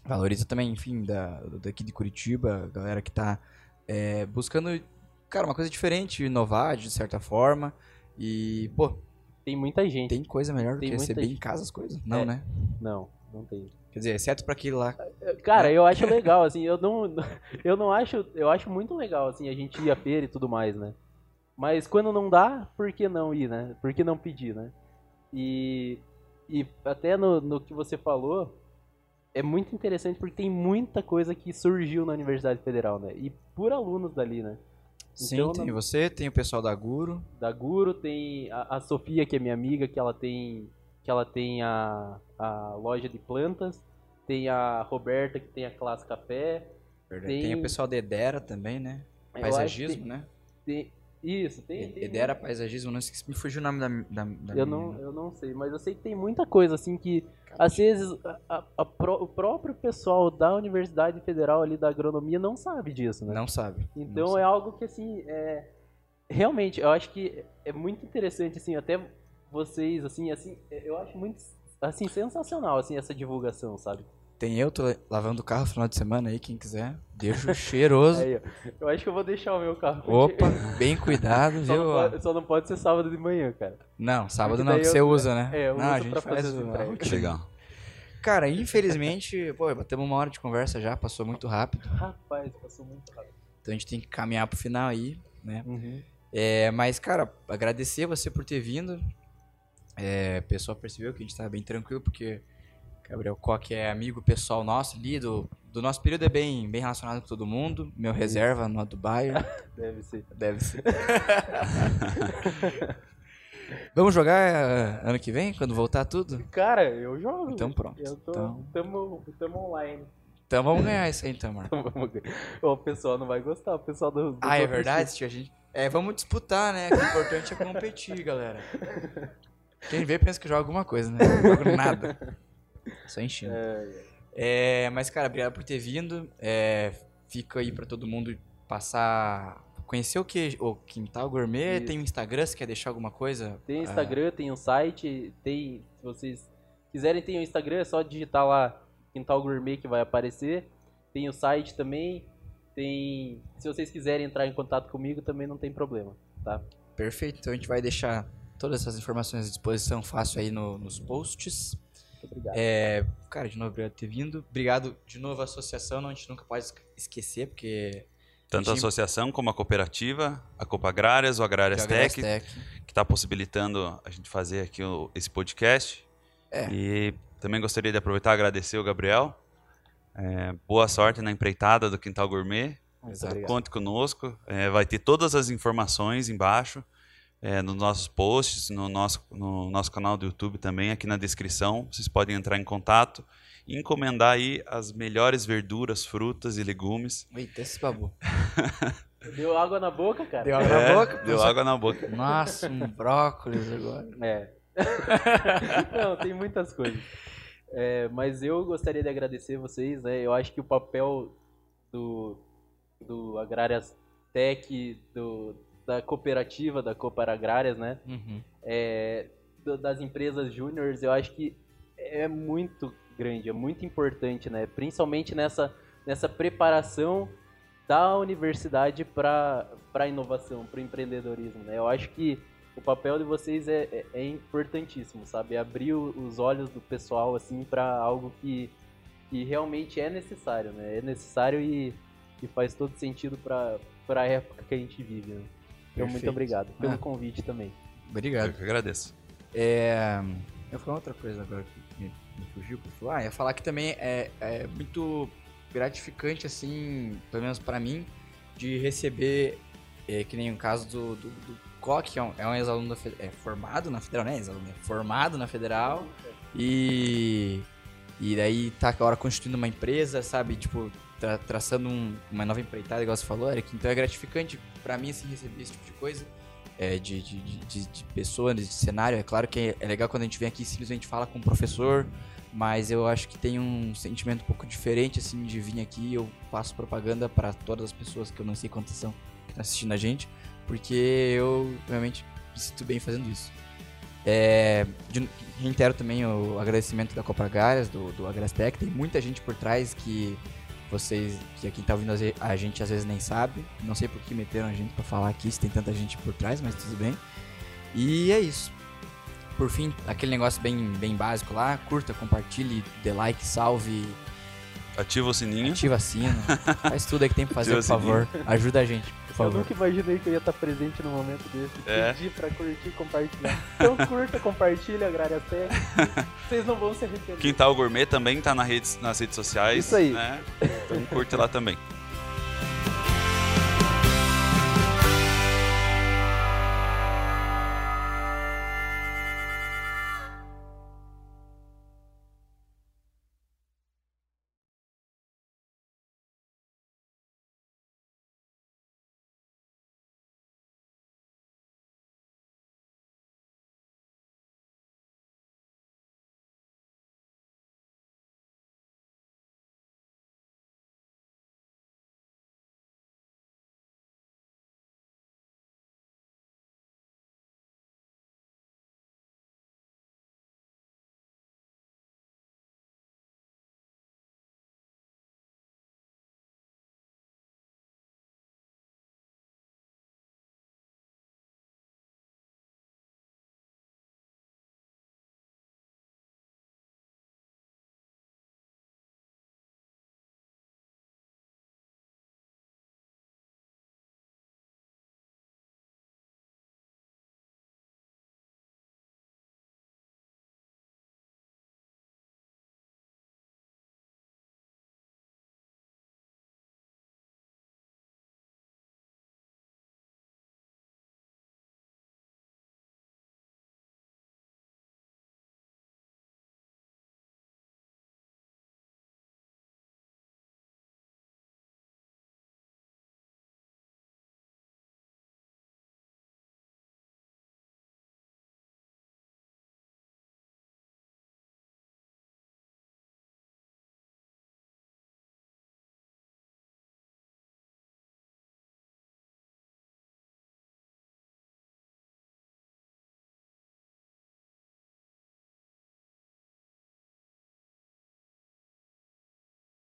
Valoriza também, enfim, da, daqui de Curitiba, a galera que tá é, buscando, cara, uma coisa diferente, inovar de certa forma. E, pô. Tem muita gente. Tem coisa melhor do que receber gente. em casa as coisas? Não, é, né? Não, não tem. Quer dizer, exceto para aquilo lá. Cara, eu acho legal, assim, eu não, eu não acho, eu acho muito legal, assim, a gente ir à feira e tudo mais, né? Mas quando não dá, por que não ir, né? Por que não pedir, né? E, e até no, no que você falou, é muito interessante porque tem muita coisa que surgiu na Universidade Federal, né? E por alunos dali, né? Sim, então, tem na... você, tem o pessoal da Guro. Da Guro, tem a, a Sofia, que é minha amiga, que ela tem que ela tem a, a loja de plantas, tem a Roberta que tem a classe café. Tem, tem o pessoal da Edera também, né? Paisagismo, tem, né? Tem, isso, tem. tem Edera Paisagismo, não esqueci, me fugiu o nome da, da, da eu não Eu não sei, mas eu sei que tem muita coisa, assim, que Caramba. às vezes a, a, o próprio pessoal da Universidade Federal ali da Agronomia não sabe disso, né? Não sabe. Então não é sabe. algo que, assim, é, realmente, eu acho que é muito interessante, assim, até vocês, assim, assim, eu acho muito, assim, sensacional, assim, essa divulgação, sabe? Tem eu, tô lavando o carro no final de semana aí, quem quiser. Deixo cheiroso. Aí, eu acho que eu vou deixar o meu carro. Opa, bem cuidado, só viu? Não pode, só não pode ser sábado de manhã, cara. Não, sábado não, que você usa, né? É, eu não, uso a gente faz uma Legal. Cara, infelizmente, pô, batemos uma hora de conversa já, passou muito rápido. Rapaz, passou muito rápido. Então a gente tem que caminhar pro final aí, né? Uhum. É, mas, cara, agradecer você por ter vindo. É, o pessoal percebeu que a gente tá bem tranquilo, porque Gabriel Koch é amigo pessoal nosso ali, do, do nosso período é bem, bem relacionado com todo mundo. Meu reserva no do Bayern. Deve ser. Deve ser. Vamos jogar uh, ano que vem, quando voltar tudo? Cara, eu jogo. Então pronto. Eu tô, então... tamo, tamo online. Então vamos ganhar isso aí então, mano. o pessoal não vai gostar, o pessoal do. do ah, é verdade, tio, a gente. É, vamos disputar, né? O importante é competir, galera. Quem vê pensa que joga alguma coisa, né? Não joga nada. Só enchendo. É, é. mas, cara, obrigado por ter vindo. É, fica aí pra todo mundo passar. Conhecer o que? O Quintal Gourmet? Isso. Tem um Instagram, se quer deixar alguma coisa? Tem Instagram, ah. tem um site, tem. Se vocês quiserem, tem o um Instagram, é só digitar lá Quintal Gourmet que vai aparecer. Tem o site também. Tem. Se vocês quiserem entrar em contato comigo, também não tem problema, tá? Perfeito. Então a gente vai deixar todas essas informações à disposição fácil aí no, nos posts. Obrigado. É, cara, de novo, obrigado por ter vindo. Obrigado de novo à associação, não, a gente nunca pode esquecer, porque Tanto a Gente- associação como a cooperativa, a Copa Agrárias, o Agrárias de Tech, Agratec. que está possibilitando a gente fazer aqui o- esse podcast. É. E também gostaria de aproveitar e agradecer o Gabriel. É, boa sorte na empreitada do Quintal Gourmet. Conte conosco. É, vai ter todas as informações embaixo, é, nos nossos posts, no nosso, no nosso canal do YouTube também, aqui na descrição. Vocês podem entrar em contato e encomendar aí as melhores verduras, frutas e legumes. Eita, esse babu. Deu água na boca, cara? Deu água na É, boca? Deu água na boca. Nossa, um brócolis agora. É. Não, tem muitas coisas. É, mas eu gostaria de agradecer vocês, né? Eu acho que o papel do, do Agrárias Tech, do, da cooperativa, da Copar Agrárias, né? Uhum. é, do- das empresas júniores, eu acho que é muito grande, é muito importante, né? Principalmente nessa, nessa preparação da universidade para a inovação, para o empreendedorismo, né? Eu acho que o papel de vocês é, é, é importantíssimo, sabe? Abrir os olhos do pessoal, assim, para algo que, que realmente é necessário, né? É necessário e, e faz todo sentido para a época que a gente vive, né? Então, muito obrigado pelo Ah. convite também. Eu Obrigado. que agradeço. É, eu ia falar outra coisa agora que me, me fugiu pra falar. Ah, ia falar que também é, é muito gratificante, assim, pelo menos pra mim, de receber, é, que nem o caso do, do, do Koch, que é um, é um ex-aluno é, formado na Federal, né? Ex-aluno, é formado na Federal. E, e daí tá agora constituindo uma empresa, sabe? Tipo, tra- traçando um- uma nova empreitada, igual você falou, Eric. Então é gratificante pra mim, assim, receber esse tipo de coisa. É, de, de, de, de, de pessoa, de cenário. É claro que é, é legal quando a gente vem aqui e simplesmente fala com o professor, mas eu acho que tem um sentimento um pouco diferente, assim, de vir aqui eu faço propaganda para todas as pessoas que eu não sei quantas são que estão assistindo a gente, porque eu realmente me sinto bem fazendo isso. É, de- reitero também o agradecimento da Copa Agrárias, do, do Agrastec. Tem muita gente por trás que vocês, que quem tá ouvindo a- gente às vezes nem sabe. Não sei por que meteram a gente pra falar aqui, se tem tanta gente por trás, mas tudo bem. E é isso. Por fim, aquele negócio bem, bem básico lá, curta, compartilhe, dê like, salve, Ativa o sininho. ativa sino, faz tudo aí que tem pra fazer, por o favor. Ajuda a gente, por Eu favor. nunca imaginei que eu ia estar presente num momento desse. É. Pedir pra curtir e compartilhar. Então curta, compartilha, Agrária Tech. Vocês não vão se arrepender. Quintal Gourmet também tá na rede, nas redes sociais. Isso aí. Né? Então curte lá também.